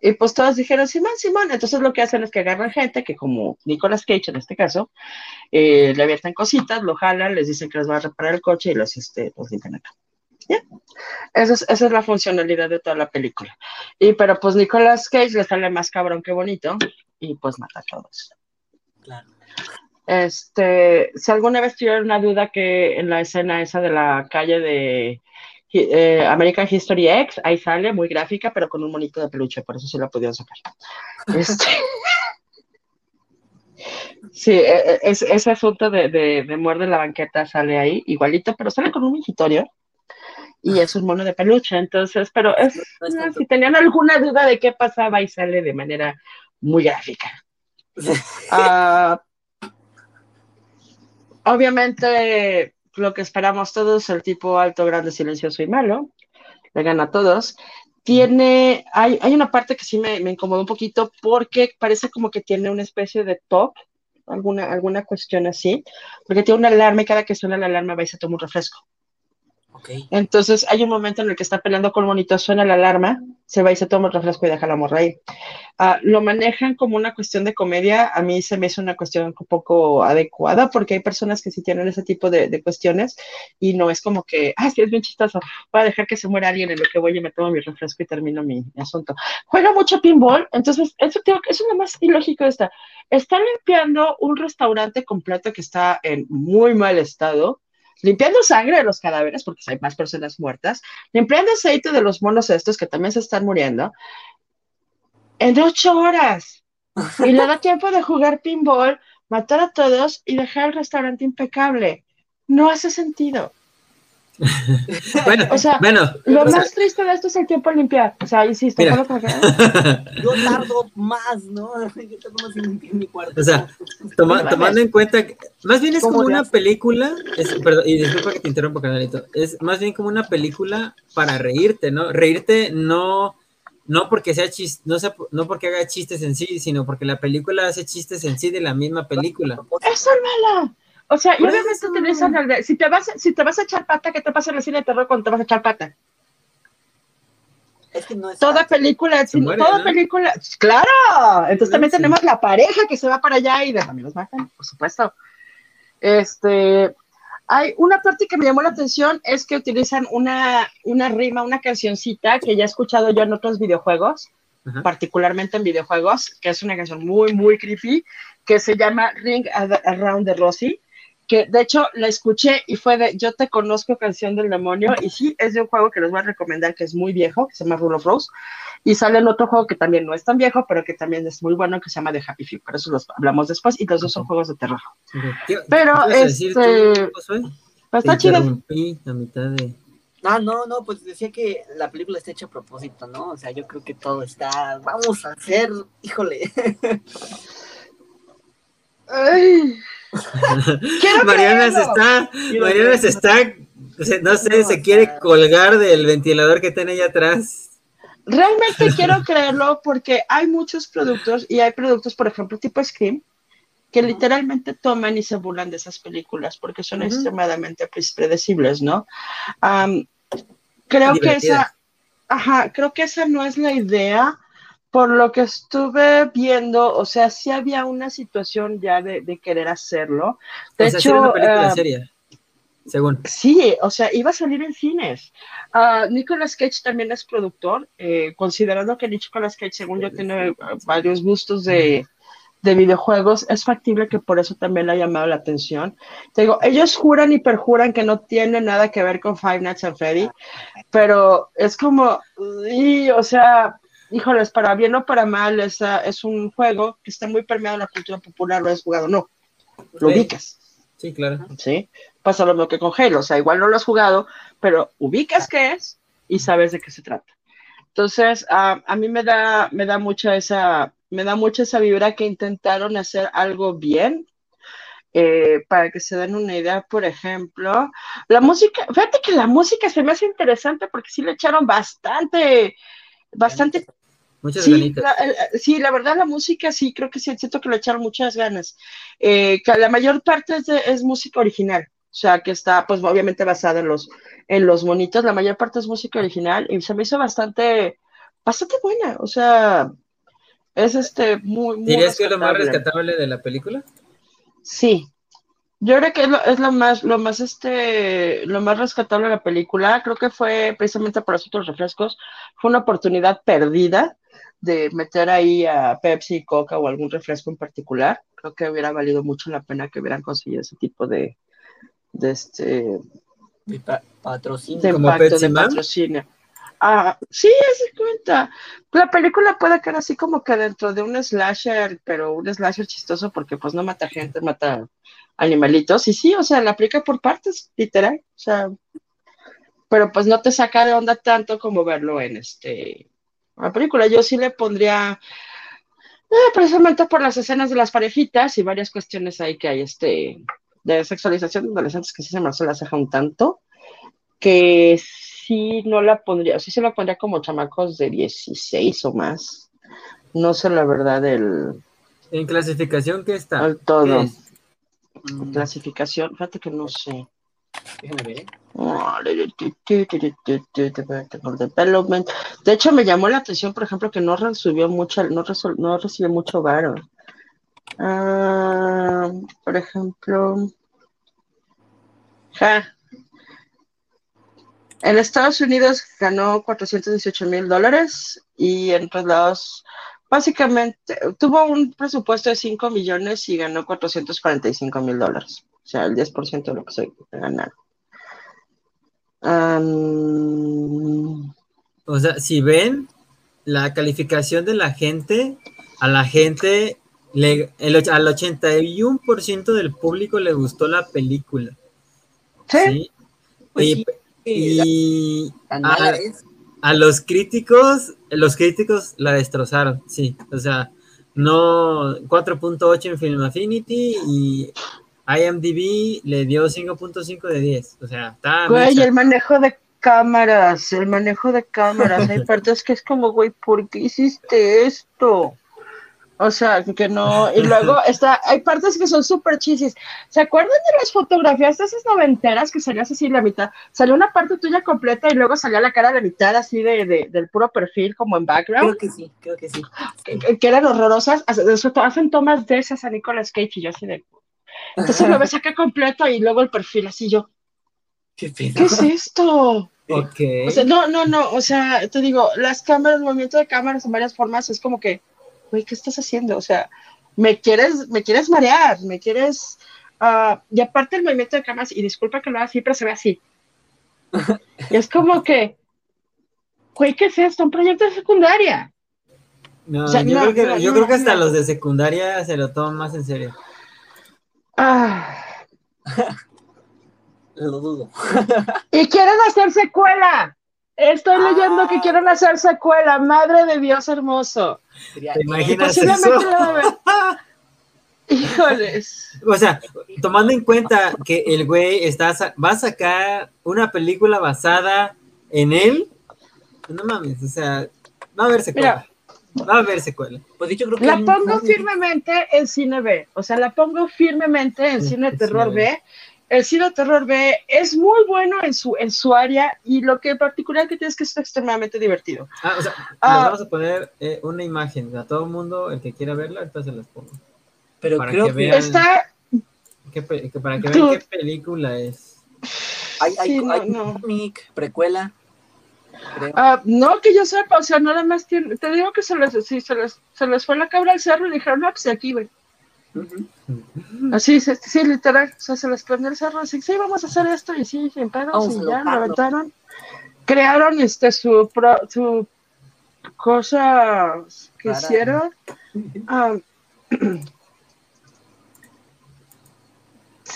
Y pues todos dijeron, Simón, Simón. Entonces lo que hacen es que agarran gente, que como Nicolas Cage en este caso, eh, le abiertan cositas, lo jalan, les dicen que les va a reparar el coche y los, este, los limpian acá. ¿Ya? Esa es, esa es, la funcionalidad de toda la película. Y pero pues Nicolas Cage le sale más cabrón que bonito y pues mata a todos. Claro. Este, si alguna vez tuvieron una duda que en la escena esa de la calle de eh, American History X, ahí sale, muy gráfica, pero con un monito de peluche, por eso se la pudieron sacar. Este, sí, e, e, ese asunto de, de, muerde la banqueta sale ahí, igualito, pero sale con un mingitorio y es un mono de peluche, entonces, pero es, si tenían alguna duda de qué pasaba, ahí sale de manera muy gráfica. Ah, obviamente, lo que esperamos todos, el tipo alto, grande, silencioso y malo, le gana a todos. Tiene, hay, hay una parte que sí me, me incomodó un poquito porque parece como que tiene una especie de top, alguna, alguna cuestión así, porque tiene una alarma y cada que suena la alarma va y se toma un refresco. Entonces hay un momento en el que está peleando con el monito, suena la alarma, se va y se toma el refresco y deja la morra ahí. Ah, lo manejan como una cuestión de comedia, a mí se me hizo una cuestión un poco adecuada porque hay personas que sí tienen ese tipo de, cuestiones y no es como que, ah, sí, es bien chistoso, voy a dejar que se muera alguien en lo que voy y me tomo mi refresco y termino mi, asunto. Juega mucho pinball, entonces eso, eso es lo más ilógico de esta. Está limpiando un restaurante completo que está en muy mal estado limpiando sangre de los cadáveres, porque hay más personas muertas, limpiando aceite de los monos estos que también se están muriendo, en ocho horas. Y le da tiempo de jugar pinball, matar a todos y dejar el restaurante impecable. No hace sentido. bueno, o sea, bueno, lo más triste de esto es el tiempo limpiar. O sea, insisto, Yo tardo más, ¿no? Yo tardo más en limpiar mi cuarto. O sea, tomando en cuenta que más bien es como una película, perdón, y disculpa que te interrumpa, canalito, es más bien como una película para reírte, ¿no? Reírte no no porque sea chis, no, sea, no porque haga chistes en sí, sino porque la película hace chistes en sí de la misma película. Eso es mala. O sea, y obviamente utilizan el si te vas, si te vas a echar pata, ¿qué te pasa en el cine de terror cuando te vas a echar pata? Es que no es toda película, toda película, claro. Entonces también tenemos la pareja que se va para allá y los matan, por supuesto. Este, hay una parte que me llamó la atención es que utilizan una, una rima, una cancioncita que ya he escuchado yo en otros videojuegos, particularmente en videojuegos, que es una canción muy, muy creepy, que se llama Ring Around the Rosie que de hecho la escuché y fue de Yo te conozco, canción del demonio, y sí, es de un juego que les voy a recomendar que es muy viejo, que se llama Rule of Rose, y sale en otro juego que también no es tan viejo, pero que también es muy bueno, que se llama The Happy Few, pero eso los hablamos después, y los dos son juegos de terror. Pero, este, pues está chido. A mitad de... Ah, no, no, pues decía que la película está hecha a propósito, ¿no? O sea, yo creo que todo está, vamos a hacer, híjole. Ay. Mariana se está, Mariana se está, no sé, se quiere colgar del ventilador que tiene allá atrás. Realmente quiero creerlo porque hay muchos productos y hay productos, por ejemplo, tipo Scream, que literalmente toman y se burlan de esas películas porque son extremadamente predecibles, ¿no? creo que esa, ajá, creo que esa no es la idea por lo que estuve viendo, o sea, sí había una situación ya de, querer hacerlo. De hecho, una película seria, según. Sí, o sea, iba a salir en cines. Uh, Nicolas Cage también es productor, eh, considerando que Nicolas Cage, según yo, tiene varios gustos de, de videojuegos, es factible que por eso también le ha llamado la atención. Te digo, ellos juran y perjuran que no tiene nada que ver con Five Nights at Freddy, pero es como, y, o sea, híjoles, para bien o para mal, esa es un juego que está muy permeado en la cultura popular, lo has jugado, no, lo ubicas. Sí, claro. Sí, pasa lo mismo que con Halo, o sea, igual no lo has jugado, pero ubicas qué es y sabes de qué se trata. Entonces, a mí me da, me da mucha esa, me da mucha esa vibra que intentaron hacer algo bien, eh, para que se den una idea, por ejemplo, la música, fíjate que la música se me hace interesante porque sí le echaron bastante, bastante Muchas sí, la, sí, la verdad la música sí, creo que sí, siento que le echaron muchas ganas. Eh, que la mayor parte es, es, música original, o sea, que está pues obviamente basada en los, en los monitos, la mayor parte es música original y se me hizo bastante, bastante buena, o sea, es este muy... muy ¿Dirías que es lo más rescatable de la película? Sí, yo creo que es lo, es lo, más, lo más, este, lo más rescatable de la película. Creo que fue precisamente por los otros refrescos. Fue una oportunidad perdida de meter ahí a Pepsi, Coca o algún refresco en particular. Creo que hubiera valido mucho la pena que hubieran conseguido ese tipo de, de este de patrocinio. De impacto, de patrocinio. Ah, sí, se cuenta. La película puede quedar así como que dentro de un slasher, pero un slasher chistoso porque pues no mata gente, mata animalitos. Y sí, o sea, la aplica por partes, literal. O sea, pero pues no te saca de onda tanto como verlo en este la película. Yo sí le pondría eh, precisamente por las escenas de las parejitas y varias cuestiones ahí que hay este de sexualización de adolescentes que sí se me hace la ceja un tanto, que sí no la pondría, sí se la pondría como chamacos de 16 o más. No sé la verdad el... ¿En clasificación qué está? Al todo. Clasificación, fíjate que no sé. De hecho, me llamó la atención, por ejemplo, que no recibió mucho, no, recibió mucho varo. Ah, por ejemplo, en Estados Unidos ganó 418 mil dólares y en traslados, básicamente, tuvo un presupuesto de 5 millones y ganó 445 mil dólares. O sea, el 10% de lo que se ganaron. o sea, si ven la calificación de la gente, a la gente, le, el, al 81% del público le gustó la película. Sí. Pues y, a, los críticos, los críticos la destrozaron, sí. O sea, no 4.8 en Film Affinity y IMDb le dio 5.5 de 10. O sea, está. Güey, el manejo de cámaras, el manejo de cámaras. Hay partes que es como, güey, ¿por qué hiciste esto? O sea, que no. Y luego está, hay partes que son súper chisis. ¿Se acuerdan de las fotografías de esas noventeras que salías así la mitad? Salió una parte tuya completa y luego salía la cara de mitad así de, del puro perfil, como en background. Creo que sí, creo que sí. Que, eran horrorosas. Hacen tomas de esas a Nicolas Cage y yo así de. Entonces lo ves acá completo y luego el perfil así yo. ¿Qué, ¿Qué es esto? Ok. O sea, no, no, no. O sea, te digo, las cámaras, el movimiento de cámaras en varias formas es como que güey, ¿qué estás haciendo? O sea, me quieres, me quieres marear, me quieres... Uh, y aparte el movimiento de cámaras, y disculpa que lo haga así, pero se ve así. y es como que, güey, ¿qué es esto? Un proyecto de secundaria. No, yo, creo, que, yo creo que hasta los de secundaria se lo toman más en serio. Ah. lo dudo. y quieren hacer secuela. Estoy leyendo que ah. quieren hacer secuela. Madre de Dios hermoso. ¿Te imaginas eso? Híjoles. O sea, tomando en cuenta que el güey está, va a sacar una película basada en él, no mames, o sea, va a haber secuela. Va a haber secuela. Pues dicho, creo que la pongo firmemente en cine B. O sea, la pongo firmemente en cine terror B el cine terror B es muy bueno en su, en su área y lo que en particular que tienes que es extremadamente divertido. Ah, o sea, ah, vamos a poner eh, una imagen a todo el mundo, el que quiera verla, entonces las pongo. Pero para creo que, vean, está... para que vean qué película es. Hay, hay, cómic, precuela. Ah, no, que yo sepa, o sea, nada más tiene, te digo que se les, sí, se les, se les fue la cabra al cerro y dijeron, no, pues aquí, güey. Así, sí, literal, o sea, se les prendió el cerro, así, sí, vamos a hacer esto, y sí, sin pedos, y ya, lo aventaron. Crearon este, su, su cosa que hicieron. Ah,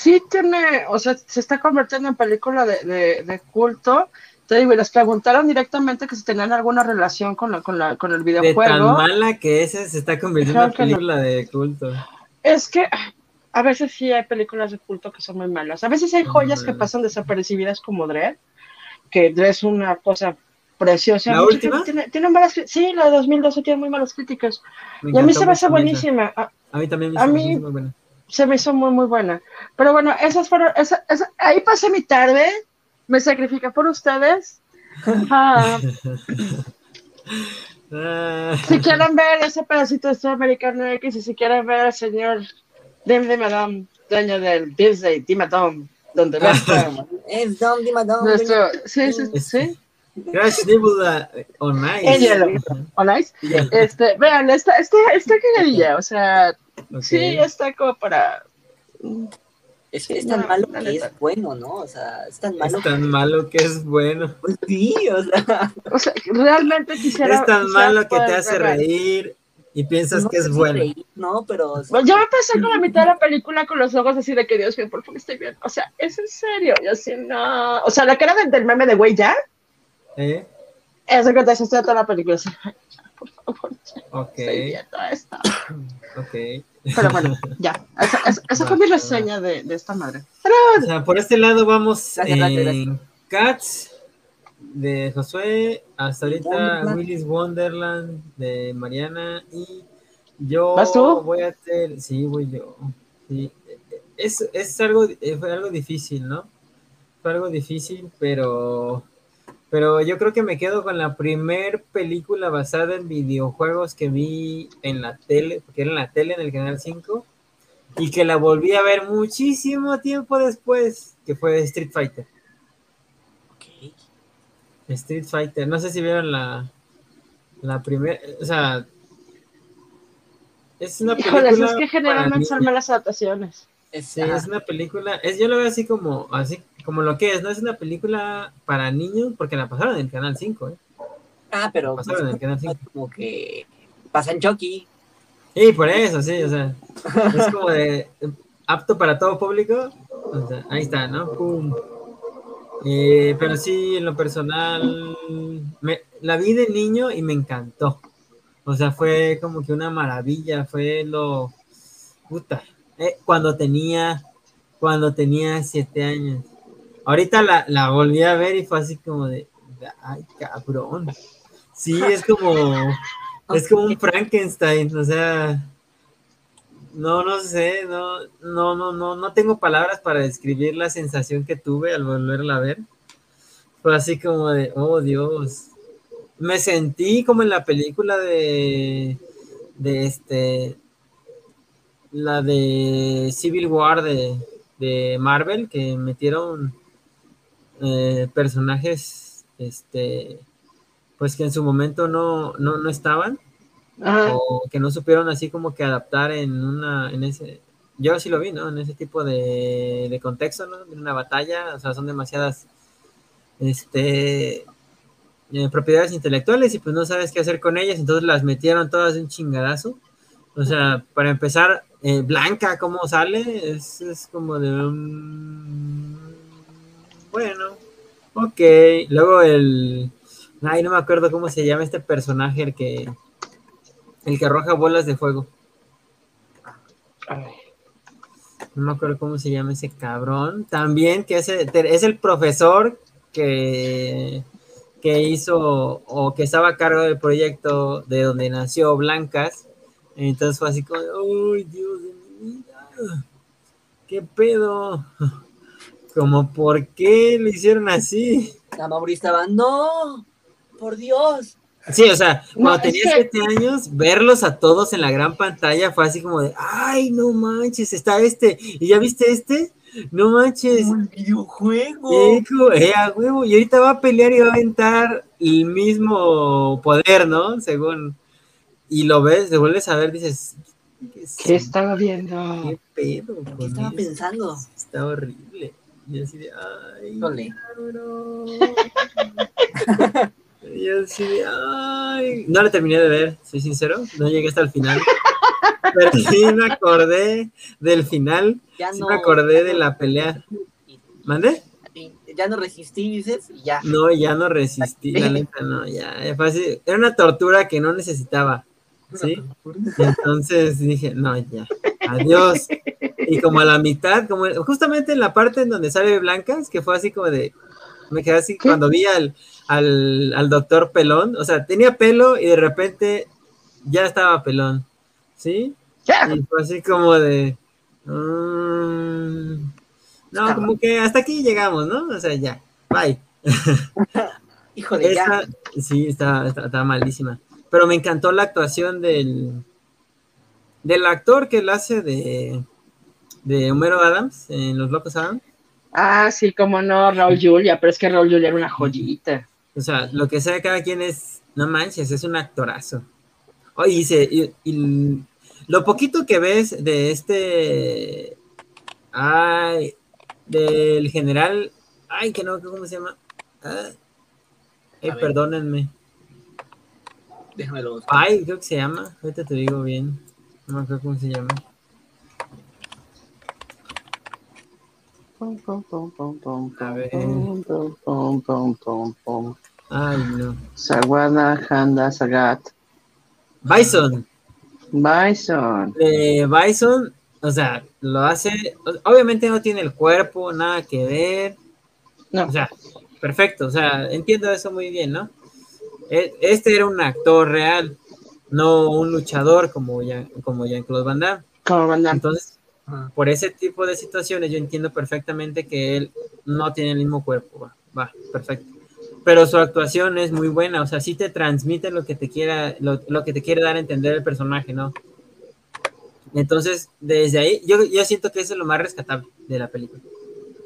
sí tiene, o sea, se está convirtiendo en película de, de, culto. Te digo, y les preguntaron directamente que si tenían alguna relación con, la, con, la, con el videojuego. De tan mala que ese se está convirtiendo en película de culto. Es que a veces sí hay películas de culto que son muy malas. A veces hay joyas que pasan desapercibidas como Dredd, que Dredd es una cosa preciosa. ¿La última? Tiene, malas, sí, la de 2012 tiene muy malas críticas. y a mí se me hace buenísima. A, mí también me hizo muy buena. Se me hizo muy, muy buena. Pero bueno, esas fueron, esa, ahí pasé mi tarde, me sacrifica por ustedes. Ah. Ah. si quieren ver ese pedacito de Americano X y si quieren ver al señor Dim Dimadom, dueño del Disney Dimadom, donde va Es Dom Dimadom. Nuestro, sí, sí, sí. Crash Nebula on Ice. on Ice. Este, vean, está, está, está cagadilla, o sea, sí, está como para. Es, es tan malo que es bueno, ¿no? O sea, es tan malo. Es tan malo que es bueno. Pues sí, o sea. O sea, realmente quisiera. Es tan malo que te hace reír y piensas que es bueno. no, pero. Pues yo empecé con la mitad de la película con los ojos así de que Dios mío, por favor estoy bien. O sea, es en serio. Yo así, no. O sea, la cara del, meme de güey ya. ¿Eh? Eso que te hace toda la película. Favor. Ok. Estoy viendo esto. Ok. Pero bueno, ya. Esa, esa, fue mi reseña de, de esta madre. O sea, por este lado vamos en Cats de Josué, hasta ahorita Willis Wonderland de Mariana y yo voy a hacer, sí, voy yo. Es, es algo, fue algo difícil, ¿no? Fue algo difícil, pero pero yo creo que me quedo con la primer película basada en videojuegos que vi en la tele, porque era en la tele en el Canal 5, y que la volví a ver muchísimo tiempo después, que fue Street Fighter. Street Fighter. No sé si vieron la, la primera, o sea, es una película. es que generalmente son malas adaptaciones. Sí, es una película, es, yo lo veo así como, así como lo que es, no es una película para niños, porque la pasaron en el canal 5, ¿eh? Ah, pero pasaron en el canal 5. como que pasa en Chucky. Sí, por eso, sí, o sea, es como de apto para todo público. O sea, ahí está, ¿no? Pum. Eh, pero sí, en lo personal, me, la vi de niño y me encantó. O sea, fue como que una maravilla, fue lo... Puta, eh, cuando tenía, cuando tenía siete años. Ahorita la, la volví a ver y fue así como de, ay, cabrón. Sí, es como, es como un Frankenstein, o sea, no, no sé, no, no, no, no, no tengo palabras para describir la sensación que tuve al volverla a ver. Fue así como de, oh Dios. Me sentí como en la película de, de este, la de Civil War de, de Marvel, que metieron eh, personajes, este, pues que en su momento no, no, no estaban o que no supieron así como que adaptar en una, en ese, yo sí lo vi, ¿no? En ese tipo de, de contexto, ¿no? En una batalla, o sea, son demasiadas, este, eh, propiedades intelectuales y pues no sabes qué hacer con ellas, entonces las metieron todas de un chingadazo. O sea, para empezar, eh, Blanca, ¿cómo sale? Es, es como de un... Bueno, ok. Luego el... Ay, no me acuerdo cómo se llama este personaje, el que el que arroja bolas de fuego. No me acuerdo cómo se llama ese cabrón. También que es el, es el profesor que, que hizo o que estaba a cargo del proyecto de donde nació Blancas. Entonces fue así como, ¡Uy, Dios de mi vida! ¿Qué pedo? Como, ¿por qué lo hicieron así? La Mauri estaba, no, por Dios, Sí, o sea, cuando tenía siete años, verlos a todos en la gran pantalla fue así como de, ay, no manches, está este, ¿y ya viste este? No manches. Un videojuego. Eh, a huevo. Y ahorita va a pelear y va a aventar el mismo poder, ¿no? Según. Y lo ves, te vuelves a ver, dices. ¿Qué, estaba viendo? ¿Qué pedo? ¿Qué estaba pensando? Está horrible. Y así de, ay. Yo sí, ay. No la terminé de ver, soy sincero, no llegué hasta el final. Pero sí me acordé del final, ya sí me acordé de la pelea. ¿Mande? Ya no resistí, dices, ya. No, ya no resistí, la neta, no, ya. Era una tortura que no necesitaba. ¿Sí? entonces dije, no, ya, adiós. Y como a la mitad, como justamente en la parte en donde sale Blancas, que fue así como de, me quedé así cuando vi al, al, doctor pelón, o sea, tenía pelo y de repente ya estaba pelón, ¿sí? Y fue así como de... Mm, no, como que hasta aquí llegamos, ¿no? O sea, ya, bye. Híjole, ya. Sí, está, malísima. Pero me encantó la actuación del, del actor que lo hace de, de Homero Adams en Los Locos Adams. Ah, sí, como no, Raúl Julia, pero es que Raúl Julia era una joyita. O sea, lo que sea cada quien es, no manches, es un actorazo. Oye, dice, y, lo poquito que ves de este, ay, del general, ay, que no, ¿cómo se llama? ay, perdónenme. Déjamelo. Ay, creo que se llama, ahorita te digo bien, no me acuerdo cómo se llama. A ver. Ay, no. Sagwana Handa Sagat. Bison. Bison. Eh, Bison, o sea, lo hace. Obviamente no tiene el cuerpo, nada que ver. No. O sea, perfecto. O sea, entiendo eso muy bien, ¿no? E, este era un actor real, no un luchador como, ya como Jean-Claude Van Damme. Como Van Damme. Entonces, por ese tipo de situaciones, yo entiendo perfectamente que él no tiene el mismo cuerpo. Va, va, perfecto. Pero su actuación es muy buena, o sea, sí te transmite lo que te quiera, lo, que te quiere dar a entender el personaje, ¿no? Entonces, desde ahí, yo, yo siento que eso es lo más rescatable de la película.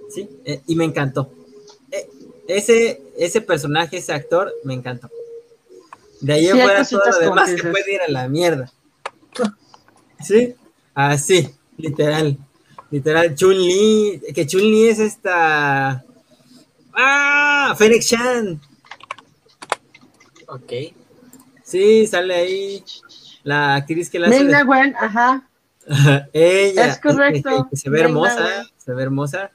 ¿Sí? Eh, y me encantó. Eh, ese, ese personaje, ese actor, me encantó. De ahí fuera todo lo demás que puede ir a la mierda. ¿Sí? Así. Literal. Literal. Chun-Li. Que Chun-Li es esta. ¡Ah! Fennec Chan. Ok. Sí, sale ahí la actriz que la hace. Ming Wen, ajá. Ella. Es correcto. se ve hermosa, se ve hermosa.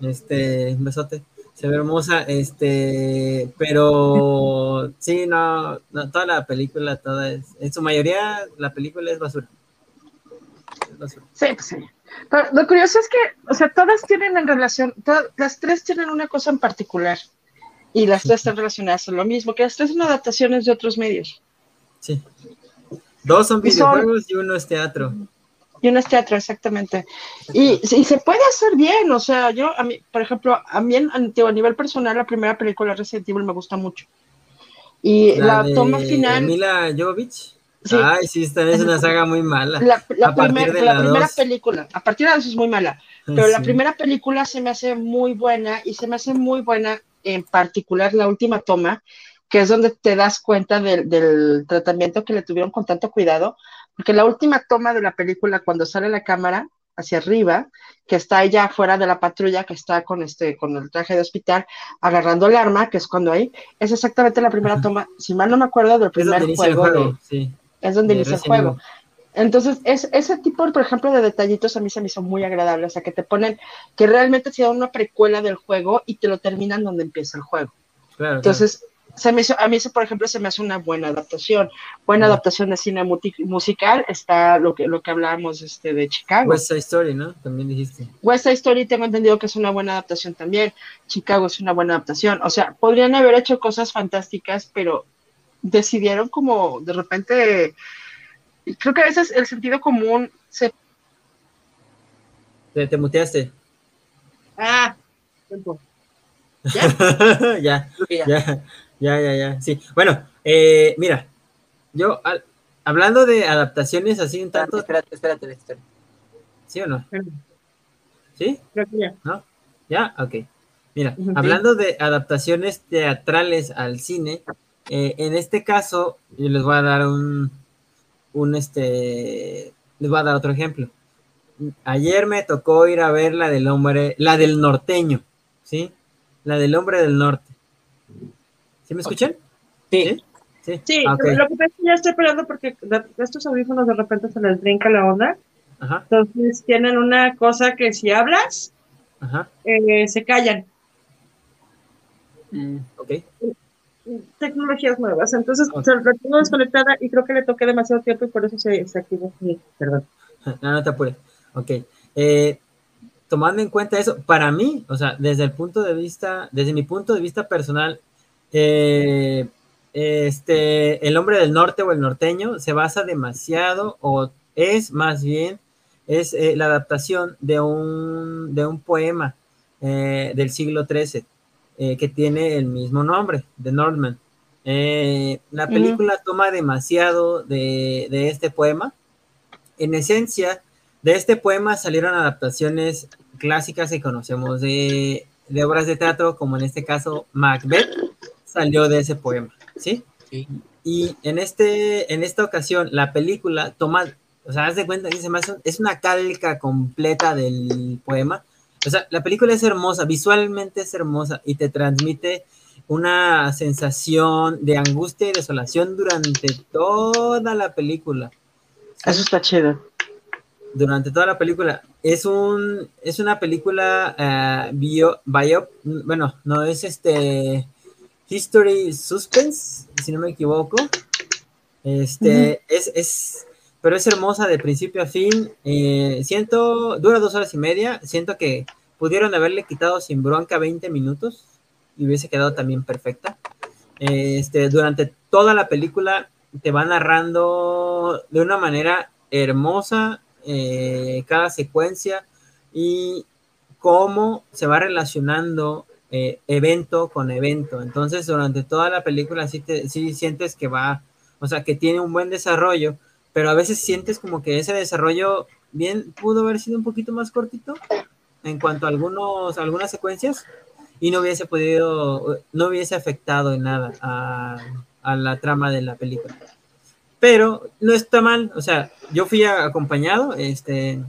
Este, un besote. Se ve hermosa, este, pero sí, no, no, toda la película, toda es, en su mayoría, la película es basura. Sí, pues sí. Pero lo curioso es que, o sea, todas tienen en relación, todas, las tres tienen una cosa en particular y las tres están relacionadas a lo mismo, que las tres son adaptaciones de otros medios. Sí. Dos son videojuegos y, uno es teatro. Y uno es teatro, exactamente. Y, y, se puede hacer bien, o sea, yo, a mí, por ejemplo, a mí a nivel personal, la primera película Resident Evil me gusta mucho. Y la, toma final. Mila Jovovich. Ay, sí, esta es una saga muy mala. La, primera película, a partir de eso es muy mala, pero la primera película se me hace muy buena y se me hace muy buena en particular la última toma, que es donde te das cuenta del, tratamiento que le tuvieron con tanto cuidado, porque la última toma de la película, cuando sale la cámara hacia arriba, que está ella fuera de la patrulla, que está con este, con el traje de hospital, agarrando el arma, que es cuando ahí, es exactamente la primera toma, si mal no me acuerdo, del primer juego, sí es donde inicia el juego. Entonces, es, ese tipo, por ejemplo, de detallitos a mí se me hizo muy agradable, o sea, que te ponen que realmente se da una precuela del juego y te lo terminan donde empieza el juego. Entonces, Se me hizo, a mí eso, por ejemplo, se me hace una buena adaptación. Buena adaptación de cine musical está lo que, lo que hablábamos este, de Chicago. West Side Story, ¿no? También dijiste. West Side Story tengo entendido que es una buena adaptación también. Chicago es una buena adaptación. O sea, podrían haber hecho cosas fantásticas, pero decidieron como de repente, creo que a veces el sentido común se... Te, te muteaste. Ah, ¿Ya? ya, ya, ya, ya, ya, sí. Bueno, eh, mira, yo hablando de adaptaciones así un tanto... Espérate, espérate, espérate. ¿Sí o no? ¿Sí? ya. ¿No? ¿Ya? Ok. Mira, hablando de adaptaciones teatrales al cine, eh, en este caso, yo les voy a dar un, un este, les voy a dar otro ejemplo. Ayer me tocó ir a ver la del hombre, la del norteño, ¿sí? La del hombre del norte. ¿Sí me escuchan? Sí. Sí, sí lo que pasa es que ya estoy esperando porque estos audífonos de repente se les brinca la onda. Ajá. Entonces tienen una cosa que si hablas, Ajá. Eh, se callan. Mm, ok tecnologías nuevas. Entonces, se la tengo desconectada y creo que le toqué demasiado tiempo y por eso se, se activó. Perdón. No, no te apures. Ok. Eh, tomando en cuenta eso, para mí, o sea, desde el punto de vista, desde mi punto de vista personal, eh, este, el hombre del norte o el norteño se basa demasiado, o es más bien, es eh, la adaptación de un, de un poema del siglo XIII eh, que tiene el mismo nombre, The Northman. Eh, la película toma demasiado de, este poema. En esencia, de este poema salieron adaptaciones clásicas que conocemos de, obras de teatro, como en este caso Macbeth, salió de ese poema, ¿sí? Y en, este, en esta ocasión, la película toma, o sea, haz de cuenta, dice más, es una calca completa del poema. O sea, la película es hermosa, visualmente es hermosa y te transmite una sensación de angustia y desolación durante toda la película. Eso está chido. Durante toda la película. Es un es una película uh, bio, bio, bueno, no es este History Suspense, si no me equivoco. Este, es, es, pero es hermosa de principio a fin. Eh, siento, dura dos horas y media. Siento que pudieron haberle quitado sin bronca 20 minutos y hubiese quedado también perfecta. Este, durante toda la película te va narrando de una manera hermosa eh, cada secuencia y cómo se va relacionando eh, evento con evento. Entonces, durante toda la película sí, te, sí sientes que va, o sea, que tiene un buen desarrollo, pero a veces sientes como que ese desarrollo bien pudo haber sido un poquito más cortito en cuanto a algunos, algunas secuencias y no hubiese podido, no hubiese afectado en nada a, a la trama de la película. Pero no está mal, o sea, yo fui acompañado, este,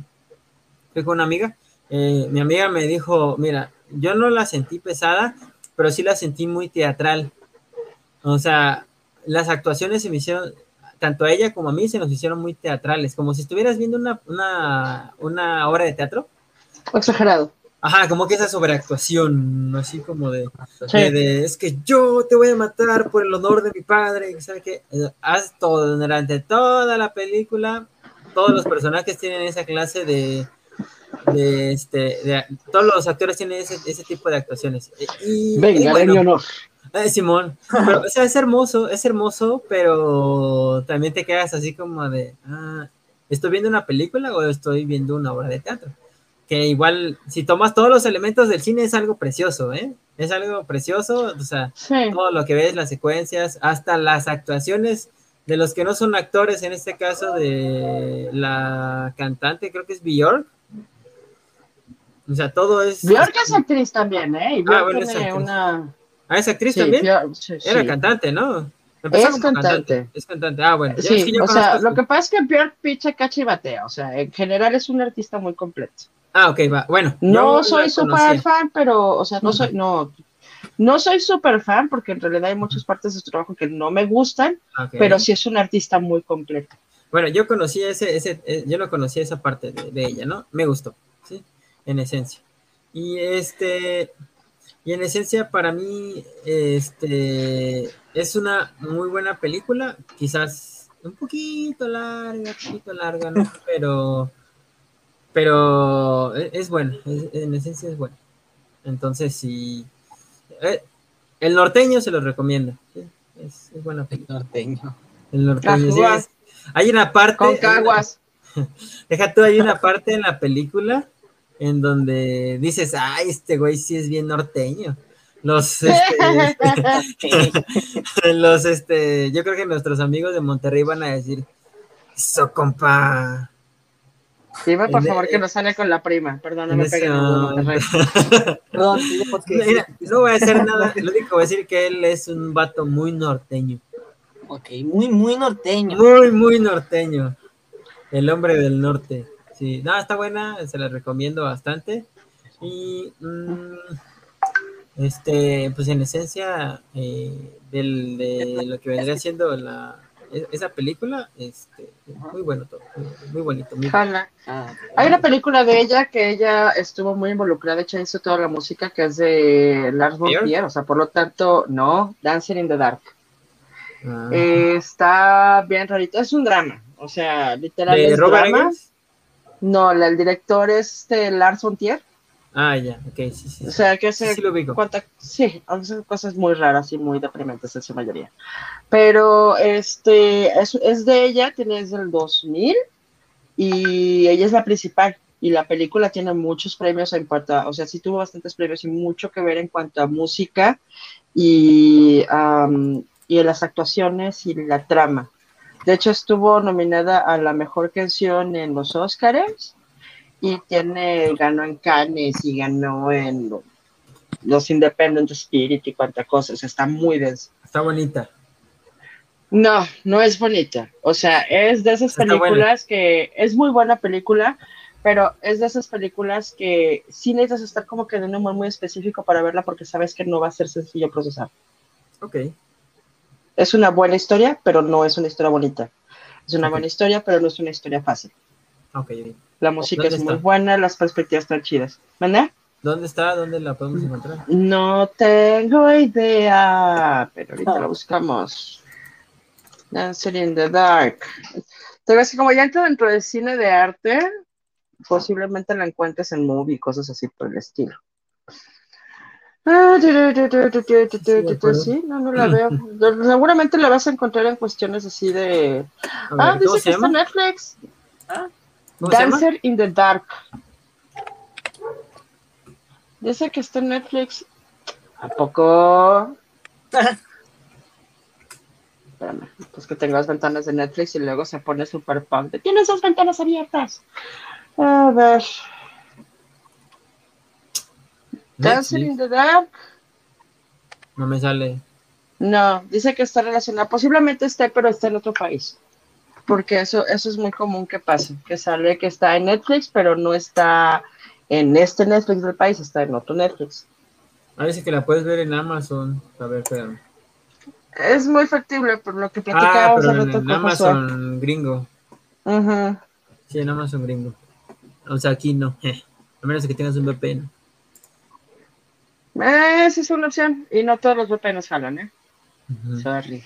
fui con una amiga, eh, mi amiga me dijo, mira, yo no la sentí pesada, pero sí la sentí muy teatral. O sea, las actuaciones se me hicieron, tanto a ella como a mí se nos hicieron muy teatrales, como si estuvieras viendo una, una, una obra de teatro. Exagerado. Ajá, como que esa sobreactuación, así como de, de, es que yo te voy a matar por el honor de mi padre, ¿sabes qué? Haz todo, durante toda la película, todos los personajes tienen esa clase de, de este, todos los actores tienen ese, ese tipo de actuaciones. Y, Venga, bueno, honor. Eh, Simón, pero, o sea, es hermoso, es hermoso, pero también te quedas así como de, ah, ¿estoy viendo una película o estoy viendo una obra de teatro? Que igual, si tomas todos los elementos del cine, es algo precioso, ¿eh? Es algo precioso, o sea, todo lo que ves, las secuencias, hasta las actuaciones de los que no son actores, en este caso de la cantante, creo que es Bjork, o sea, todo es. Bjork es actriz también, ¿eh? Y ah, bueno, tiene una. Ah, es actriz también. Era cantante, ¿no? es cantante. Es cantante. Ah, bueno. Sí, o sea, lo que pasa es que Bjork picha, cacha y batea. O sea, en general es un artista muy completo. Ah, ok, va. Bueno. No soy súper fan, pero, o sea, no soy, no, no soy súper fan porque en realidad hay muchas partes de su trabajo que no me gustan, pero sí es un artista muy completo. Bueno, yo conocí ese, ese, eh, yo no conocía esa parte de, de ella, ¿no? Me gustó, ¿sí? en esencia. Y este, y en esencia para mí, este, es una muy buena película, quizás un poquito larga, un poquito larga, ¿no? Pero, pero es, bueno, en esencia es bueno. Entonces, si eh, el norteño se lo recomiendo. Es, es, buena película. El norteño. El norteño. hay una parte. Con caguas. Deja tú, hay una parte en la película en donde dices, ay, este güey sí es bien norteño. Los, este, los, este, yo creo que nuestros amigos de Monterrey van a decir, eso, compa. Dime, por favor, que no sale con la prima. Perdón, no me pegué Perdón, no voy a hacer nada. Lo único que voy a decir que él es un vato muy norteño. Ok, muy, muy norteño. Muy, muy norteño. El hombre del norte. Sí, no, está buena, se la recomiendo bastante. Y mm, este, pues en esencia, eh, del, de lo que vendría siendo la, e, esa película, este, muy bueno todo, muy, bonito. Muy ah, Hay una película de ella que ella estuvo muy involucrada, hecha hizo toda la música que es de Lars von Trier, o sea, por lo tanto, no, Dancing in the Dark. Ah. está bien rarito, es un drama, o sea, literalmente. drama. No, el director es este Lars Tier. Ah, ya, ok, sí, sí. O sea, que hace sí, lo sí, hace cosas muy raras y muy deprimentes en su mayoría. Pero este es, es de ella, tiene desde el 2000 y ella es la principal. Y la película tiene muchos premios en cuanto a, o sea, sí tuvo bastantes premios y mucho que ver en cuanto a música y, y en las actuaciones y la trama. De hecho, estuvo nominada a la mejor canción en los Oscars y tiene, ganó en Cannes y ganó en los Independent Spirit y cuánta cosa, está muy densa. Está bonita. No, no es bonita. O sea, es de esas películas que es muy buena película, pero es de esas películas que sí necesitas estar como que de un humor muy específico para verla porque sabes que no va a ser sencillo procesar. Ok. Es una buena historia, pero no es una historia bonita. Es una buena historia, pero no es una historia fácil. Ok. La música es muy buena, las perspectivas están chidas. ¿Verdad? ¿Dónde está? ¿Dónde la podemos encontrar? No tengo idea, pero ahorita la buscamos. Dancing in the Dark. Te ves como ya entro dentro del cine de arte, posiblemente la encuentres en movie y cosas así por el estilo. Sí, no, no la veo. Seguramente la vas a encontrar en cuestiones así de. ah, dice que está en Netflix. Dancer in the Dark. Dice que está en Netflix. ¿A poco? Espérame, pues que tengo las ventanas de Netflix y luego se pone super punk. Tienes esas ventanas abiertas. A ver. Dancing in the Dark. No me sale. No, dice que está relacionada. Posiblemente esté, pero está en otro país. Porque eso, eso es muy común que pase. Que sale que está en Netflix, pero no está en este Netflix del país, está en otro Netflix. Ah, dice que la puedes ver en Amazon. A ver, espérame. Es muy factible por lo que platicábamos ah, pero en, Amazon gringo. Sí, en Amazon gringo. O sea, aquí no. A menos que tengas un VPN. Eh, esa es una opción. Y no todos los VPNs jalan, ¿eh? Sorry.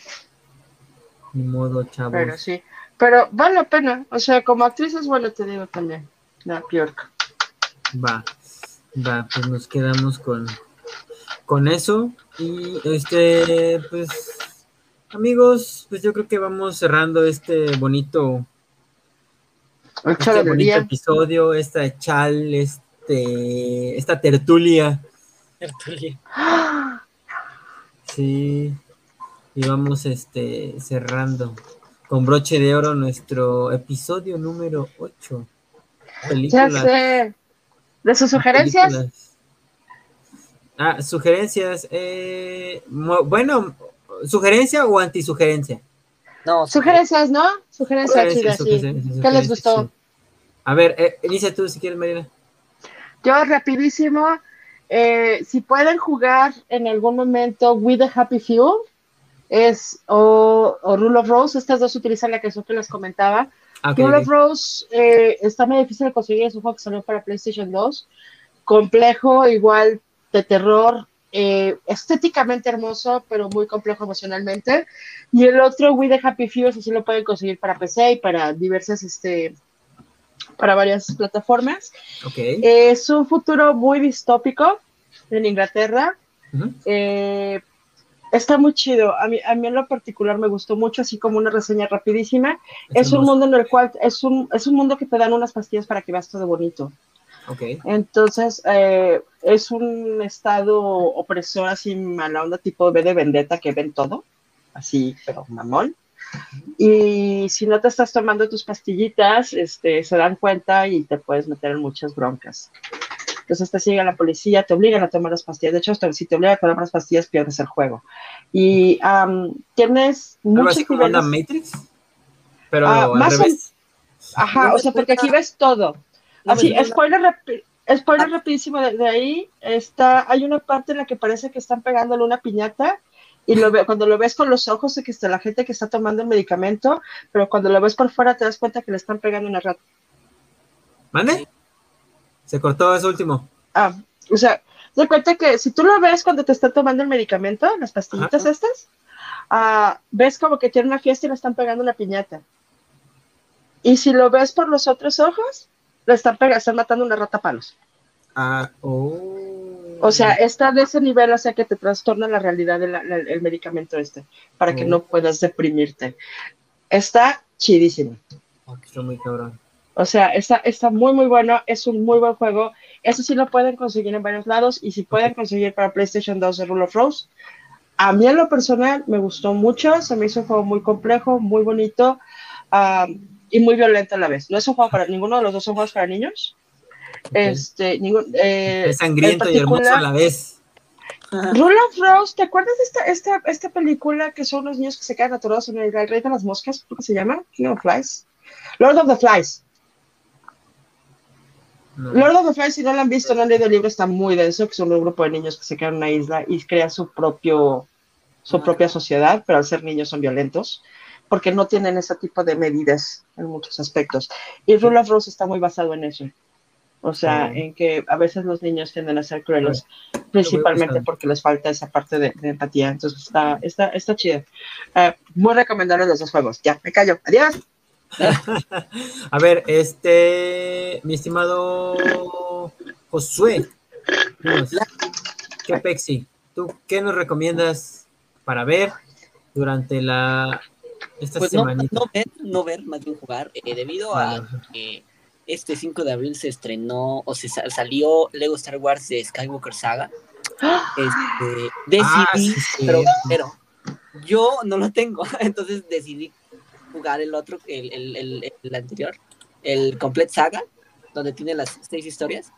Ni modo, chavos. Pero sí. Pero vale la pena. O sea, como actriz es bueno, te digo también. La Bjork. Va. Va, pues nos quedamos con, con eso. Y este, pues, amigos, pues yo creo que vamos cerrando este bonito, este bonito episodio, esta chal, este, esta tertulia. Tertulia. Sí. Y vamos este cerrando con broche de oro nuestro episodio número 8. Ya sé. ¿De sus sugerencias? Ah, sugerencias. Eh, bueno, ¿sugerencia o antisugerencia? No, sugerencias, ¿no? Sugerencias sí. ¿Qué les gustó? A ver, eh, inicia tú si quieres, Marina. Yo, rapidísimo, eh, si pueden jugar en algún momento With the Happy Few, es, o, Rule of Rose, estas dos utilizan la que yo les comentaba. Ah, Rule of Rose eh, está muy difícil de conseguir, es un juego que salió para PlayStation 2, complejo, igual de terror, eh, estéticamente hermoso, pero muy complejo emocionalmente. Y el otro, We the Happy Few, así lo pueden conseguir para PC y para diversas, este, para varias plataformas. es un futuro muy distópico en Inglaterra. Eh, está muy chido. A mí, a mí en lo particular me gustó mucho, así como una reseña rapidísima. Es, un mundo en el cual es un, es un mundo que te dan unas pastillas para que veas todo bonito. Entonces, eh, es un estado opresor así mala onda tipo B de vendetta que ven todo, así, pero mamón. Y si no te estás tomando tus pastillitas, este, se dan cuenta y te puedes meter en muchas broncas. Entonces te sigue la policía, te obligan a tomar las pastillas. De hecho, si te obligan a tomar las pastillas, pierdes el juego. Y tienes muchos niveles. Matrix? Pero ah, al revés. ajá, o sea, porque aquí ves todo. Así, spoiler, spoiler ah. rapidísimo de, ahí, está, hay una parte en la que parece que están pegándole una piñata y lo ve, cuando lo ves con los ojos de que está la gente que está tomando el medicamento, pero cuando lo ves por fuera te das cuenta que le están pegando una rata. ¿Mande? Se cortó eso último. Ah, o sea, te cuenta que si tú lo ves cuando te están tomando el medicamento, las pastillitas estas, ah, ves como que tiene una fiesta y le están pegando una piñata. Y si lo ves por los otros ojos, le están, están matando una rata a palos. Ah, oh. O sea, está de ese nivel, o sea, que te trastorna la realidad del medicamento este, para que no puedas deprimirte. Está chidísimo. está muy cabrón. O sea, está, está muy, muy bueno, es un muy buen juego. Eso sí lo pueden conseguir en varios lados y si pueden conseguir para PlayStation 2 de Rule of Rose. A mí en lo personal me gustó mucho, se me hizo un juego muy complejo, muy bonito. y muy violento a la vez. No es un juego para ninguno de los dos son juegos para niños. Este, ningún, eh, es sangriento y hermoso a la vez. Rule of Rose, ¿te acuerdas de esta, esta, esta película que son los niños que se quedan atorados en el rey de las moscas? ¿Cómo se llama? King of Flies. Lord of the Flies. Lord of the Flies, si no lo han visto, no han leído el libro, está muy denso, que son un grupo de niños que se quedan en una isla y crean su propio su propia sociedad, pero al ser niños son violentos, porque no tienen ese tipo de medidas en muchos aspectos. Y Rule of Rose está muy basado en eso. O sea, en que a veces los niños tienden a ser crueles, principalmente porque les falta esa parte de, empatía. Entonces está, está, está chido. Uh, muy recomendable los dos juegos. Ya, me callo. Adiós. a ver, este, mi estimado Josué, ¿qué Pexi? ¿Tú qué nos recomiendas para ver durante la esta pues semana? No, ver, no ver, más bien jugar, eh, debido a que este 5 de abril se estrenó o se salió Lego Star Wars de Skywalker Saga. Este, decidí, ah, pero, yo no lo tengo, entonces decidí jugar el otro, el, el, el, anterior, el Complete Saga, donde tiene las seis historias,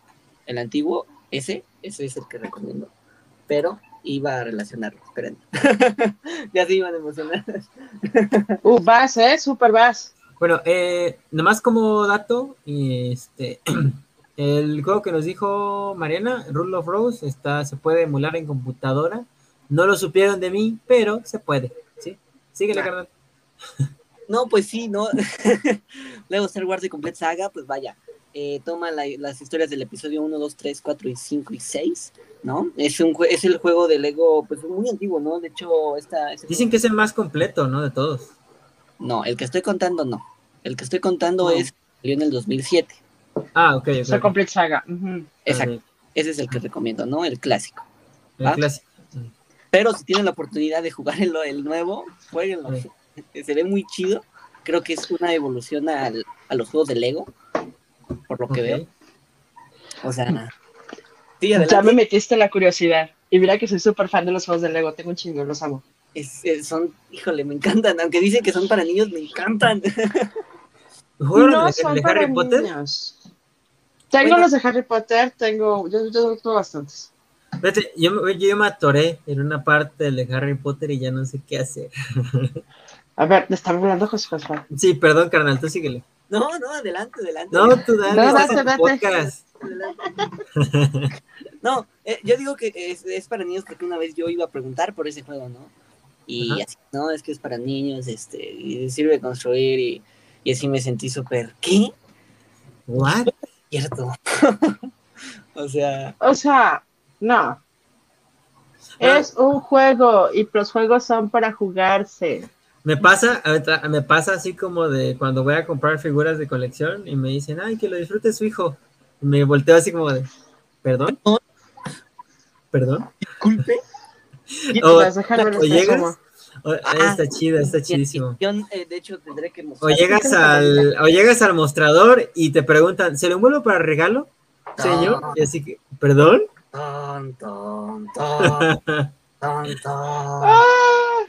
el antiguo, ese, ese es el que recomiendo, pero iba a relacionarlo, esperen. ya se iban a emocionar. uh, vas, eh, super vas. Bueno, eh, nomás como dato, este, el juego que nos dijo Mariana, Rule of Rose, está, se puede emular en computadora. No lo supieron de mí, pero se puede, ¿sí? Síguele, ah. carnal. No, pues sí, ¿no? Luego Star Wars de Complete Saga, pues vaya, eh, toma las historias del episodio 1, 2, 3, 4 y 5 y 6, ¿no? Es, un, es el juego de Lego, pues muy antiguo, ¿no? De hecho, esta... Dicen que es el más completo, ¿no? De todos. No, el que estoy contando no. El que estoy contando es salió en el 2007. Ah, ok. okay. Complete Saga. Exacto. Ese es el que recomiendo, ¿no? El clásico. El clásico. Pero si tienen la oportunidad de jugar el, el nuevo, jueguenlo. Se ve muy chido. Creo que es una evolución al, a los juegos de Lego, por lo que veo. O sea, sí, ya me metiste la curiosidad. Y mira que soy súper fan de los juegos de Lego. Tengo un chingo, los amo son, híjole, me encantan. Aunque dicen que son para niños, me encantan. no son para Harry Potter? niños. Tengo los de Harry Potter, tengo, yo, yo tengo bastantes. Vete, yo, yo, me atoré en una parte de Harry Potter y ya no sé qué hacer. A ver, ¿me están hablando José José? Sí, perdón, carnal, tú síguele. No, no, adelante, adelante. No, tú dale, no, date, date. podcast. No, eh, yo digo que es, es, para niños porque una vez yo iba a preguntar por ese juego, ¿no? Y así, no, es que es para niños, este, y sirve construir, y, y así me sentí súper, ¿qué? ¿What? Cierto. o sea. O sea, no. Ah. Es un juego y los juegos son para jugarse. Me pasa, me pasa así como de cuando voy a comprar figuras de colección y me dicen, ay, que lo disfrute su hijo. Y me volteo así como de, ¿perdón? ¿Perdón? Disculpe. O, llegas, está chido, está chidísimo. Eh, de hecho, tendré que O llegas, al, o llegas al mostrador y te preguntan, ¿se lo envuelvo para regalo, señor? Y así que, ¿perdón?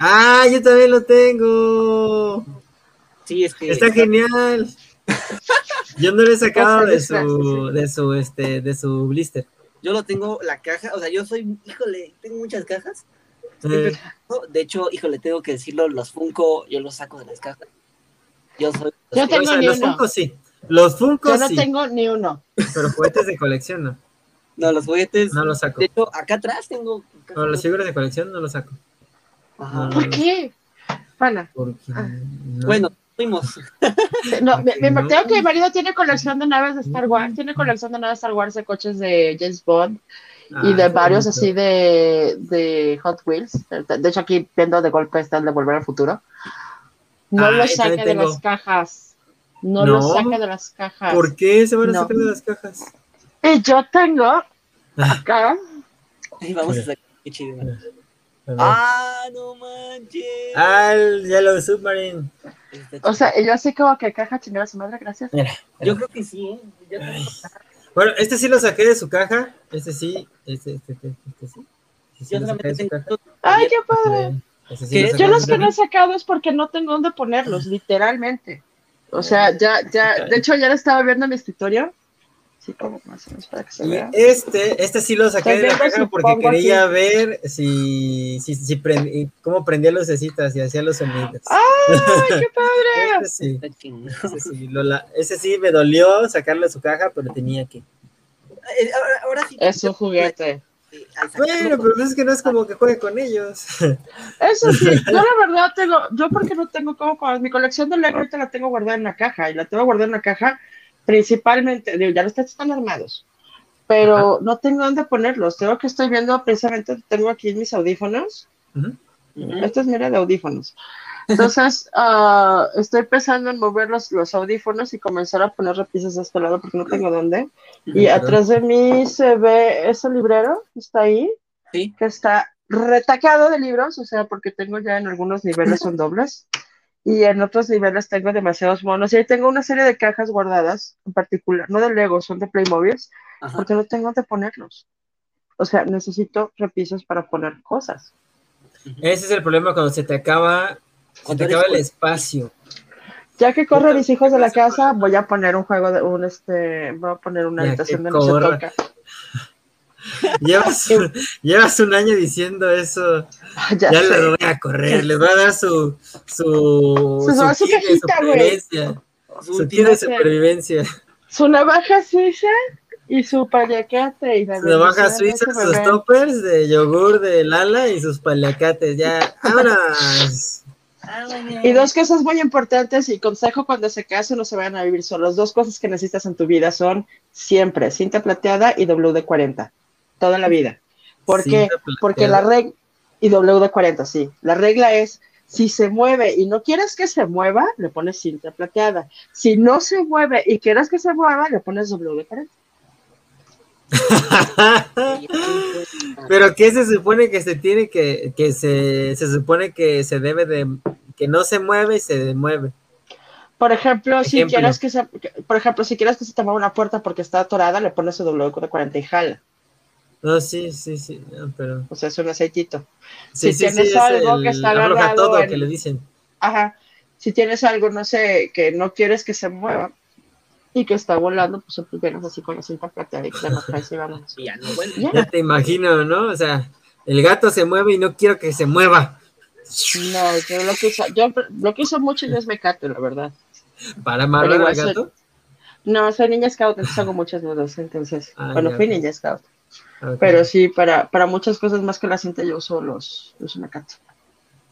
ah, yo también lo tengo. Sí, es que está genial. Yo no le he sacado de su, de su, este, de su blister. Yo lo tengo la caja, o sea, yo soy, híjole, tengo muchas cajas. De hecho, híjole, tengo que decirlo, los Funko yo los saco de las cajas. Yo soy. Yo tengo ni los Funko sí. Los Funko Yo no tengo ni uno. Pero juguetes de colección no. No, los juguetes. No los saco. De hecho, acá atrás tengo. Pero los figuras de colección no los saco. Ajá. ¿Por qué? Pana. Porque ah. Bueno, fuimos. No, me, me, tengo que mi marido tiene colección de naves de Star Wars, tiene colección de naves de Star Wars de coches de James Bond y de ah, varios así de, de, Hot Wheels. De hecho, aquí viendo de golpe está el de Volver al Futuro. No lo saque de las cajas. No, lo saque de las cajas. ¿Por qué se van a sacar de las cajas? Y yo tengo acá. Y vamos a sacar. Qué chido. Ah, no manches. Ah, el Yellow Submarine. O sea, yo así como que caja chingada a su madre, gracias. Yo creo que sí, ¿eh? Bueno, este sí lo saqué de su caja. Este sí, este, este, este, este sí. yo Ay, qué padre. yo los que no he sacado es porque no tengo dónde ponerlos, literalmente. O sea, ya, ya, de hecho, ya lo estaba viendo en mi escritorio. Así como más o menos para que se Y vea. este, este sí lo saqué de la caja porque quería aquí. ver si, si, si prend- cómo prendía lucecitas y hacía los sonidos. ¡Ay, qué padre! Ese sí, chingón. ese sí, lo la- ese sí me dolió sacarle su caja, pero tenía que. Eh, ahora, ahora sí. Es un juguete. Bueno, sacarlo, pero es que no es como que juegue con ellos. Eso sí, yo la verdad tengo, yo porque no tengo como, como mi colección de Lego ahorita la tengo guardada en la caja y la tengo guardada en la caja principalmente, digo, ya no están, están armados, pero no tengo dónde ponerlos, tengo que estoy viendo precisamente, tengo aquí mis audífonos. Ujú. esto es mira de audífonos, entonces ah, estoy pensando en mover los, los audífonos y comenzar a poner repisas de este lado porque no tengo dónde, y atrás de mí se ve ese librero, que está ahí, Sí. que está retacado de libros, o sea, porque tengo ya en algunos niveles son dobles y en otros niveles tengo demasiados monos y ahí tengo una serie de cajas guardadas, en particular, no de Lego, son de Playmobil, Ajá. porque no tengo dónde ponerlos. O sea, necesito repisas para poner cosas. Ese es el problema cuando se te acaba, se te acaba el espacio. Ya que corren mis hijos de la casa, voy a poner un juego de un este, voy a poner una Ya habitación de no se toca. Llevas, llevas un año diciendo eso. Ya, Ya sé. les voy a correr, les va a dar su su, Su- su cajita, güey. supervivencia. Su kit de no supervivencia. Su navaja suiza y su paliacate y Su navaja suiza, sus bebé. toppers de yogur de Lala y sus paliacates. Ya, vámonos. Ah. Y dos cosas muy importantes y consejo cuando se casen o se vayan a vivir solos. Dos cosas que necesitas en tu vida son siempre cinta plateada y WD-40. Toda la vida. ¿Por qué? Porque la regla... Y WD-40, sí. La regla es, si se mueve y no quieres que se mueva, le pones cinta plateada. Si no se mueve y quieres que se mueva, le pones WD-40. Pero ¿qué se supone que se tiene que, que se, se supone que se debe de, que no se mueve y se mueve? Por ejemplo, si quieres que se, por ejemplo, si quieres que se te mueva una puerta porque está atorada, le pones su WD-40 y jala. No, sí, sí, sí, no, pero... O sea, es un aceitito. Sí, Si sí, tienes sí, es algo el que está agarrado todo en- que le dicen. Ajá. Si tienes algo, no sé, que no quieres que se mueva y que está volando, pues siempre vienes así con la cinta plateada y te lo traes y vámonos. Y ya no vuelve. Ya. Ya te imagino, ¿no? O sea, el gato se mueve y no quiero que se mueva. No, yo lo que uso, yo lo que uso mucho es mecate, la verdad. ¿Para amarrar al soy- gato? No, soy niña scout, entonces hago muchos nudos, entonces, Ah, bueno, ya, fui ninja scout. Ok, Pero sí, para, para muchas cosas más que la cinta yo uso los, uso mecate.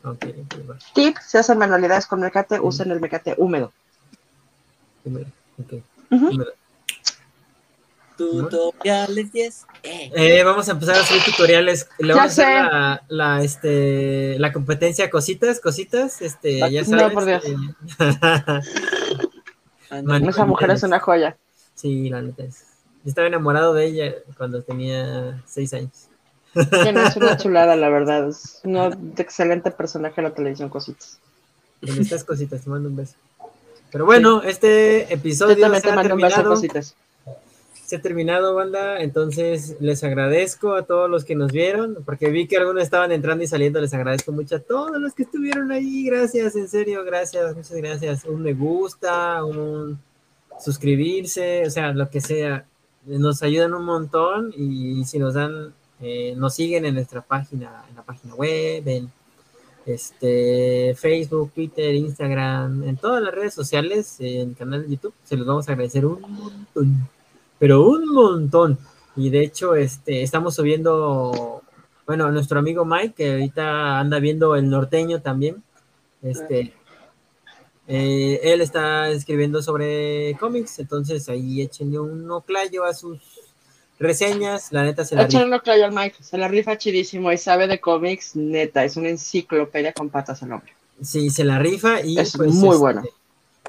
ok, ok, va. Tip, si hacen manualidades con mecate, usen el mecate húmedo. Dímelo, ok, Ujú. dímelo. Tutoriales 10. Eh. Eh, vamos a empezar a subir tutoriales. Le vamos Ya a hacer sé. la, la, este, la competencia cositas, cositas, este, ya No, sabes. por Dios. eh. Esa mujer es una joya. sí, la neta es. Yo estaba enamorado de ella cuando tenía seis años. Tiene- Es una chulada, la verdad. Es un excelente personaje de la televisión, cositas. En estas cositas, te mando un beso. Pero bueno, este episodio se ha mando un beso, terminado. cositas. Se ha terminado, banda. Entonces, les agradezco a todos los que nos vieron, porque vi que algunos estaban entrando y saliendo. Les agradezco mucho a todos los que estuvieron ahí. Gracias, en serio, gracias, muchas gracias. Un me gusta, un suscribirse, o sea, lo que sea. Nos ayudan un montón y si nos dan, eh, nos siguen en nuestra página, en la página web, en este Facebook, Twitter, Instagram, en todas las redes sociales, en el canal de YouTube, se los vamos a agradecer un montón pero un montón. Y de hecho, este, estamos subiendo, bueno, nuestro amigo Mike, que ahorita anda viendo el norteño también. Este, eh, él está escribiendo sobre cómics, entonces ahí échenle un oclayo a sus reseñas. La neta se la Échale un clayo al Mike. Se la rifa chidísimo y sabe de cómics, neta. Es una enciclopedia con patas el hombre. Sí, se la rifa y Es pues, muy este, bueno.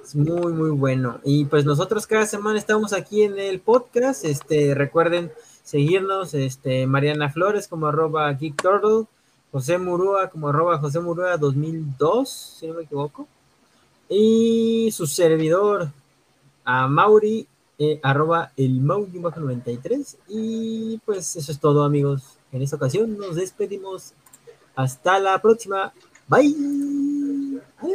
Es muy, muy bueno. Y pues nosotros cada semana estamos aquí en el podcast. Este, recuerden seguirnos, este, Mariana Flores como arroba Geek Turtle, José Murúa como arroba José Murúa 2002, si no me equivoco. Y su servidor, a Mauri, eh, arroba el Mauri 93. Y pues eso es todo, amigos. En esta ocasión nos despedimos. Hasta la próxima. Bye.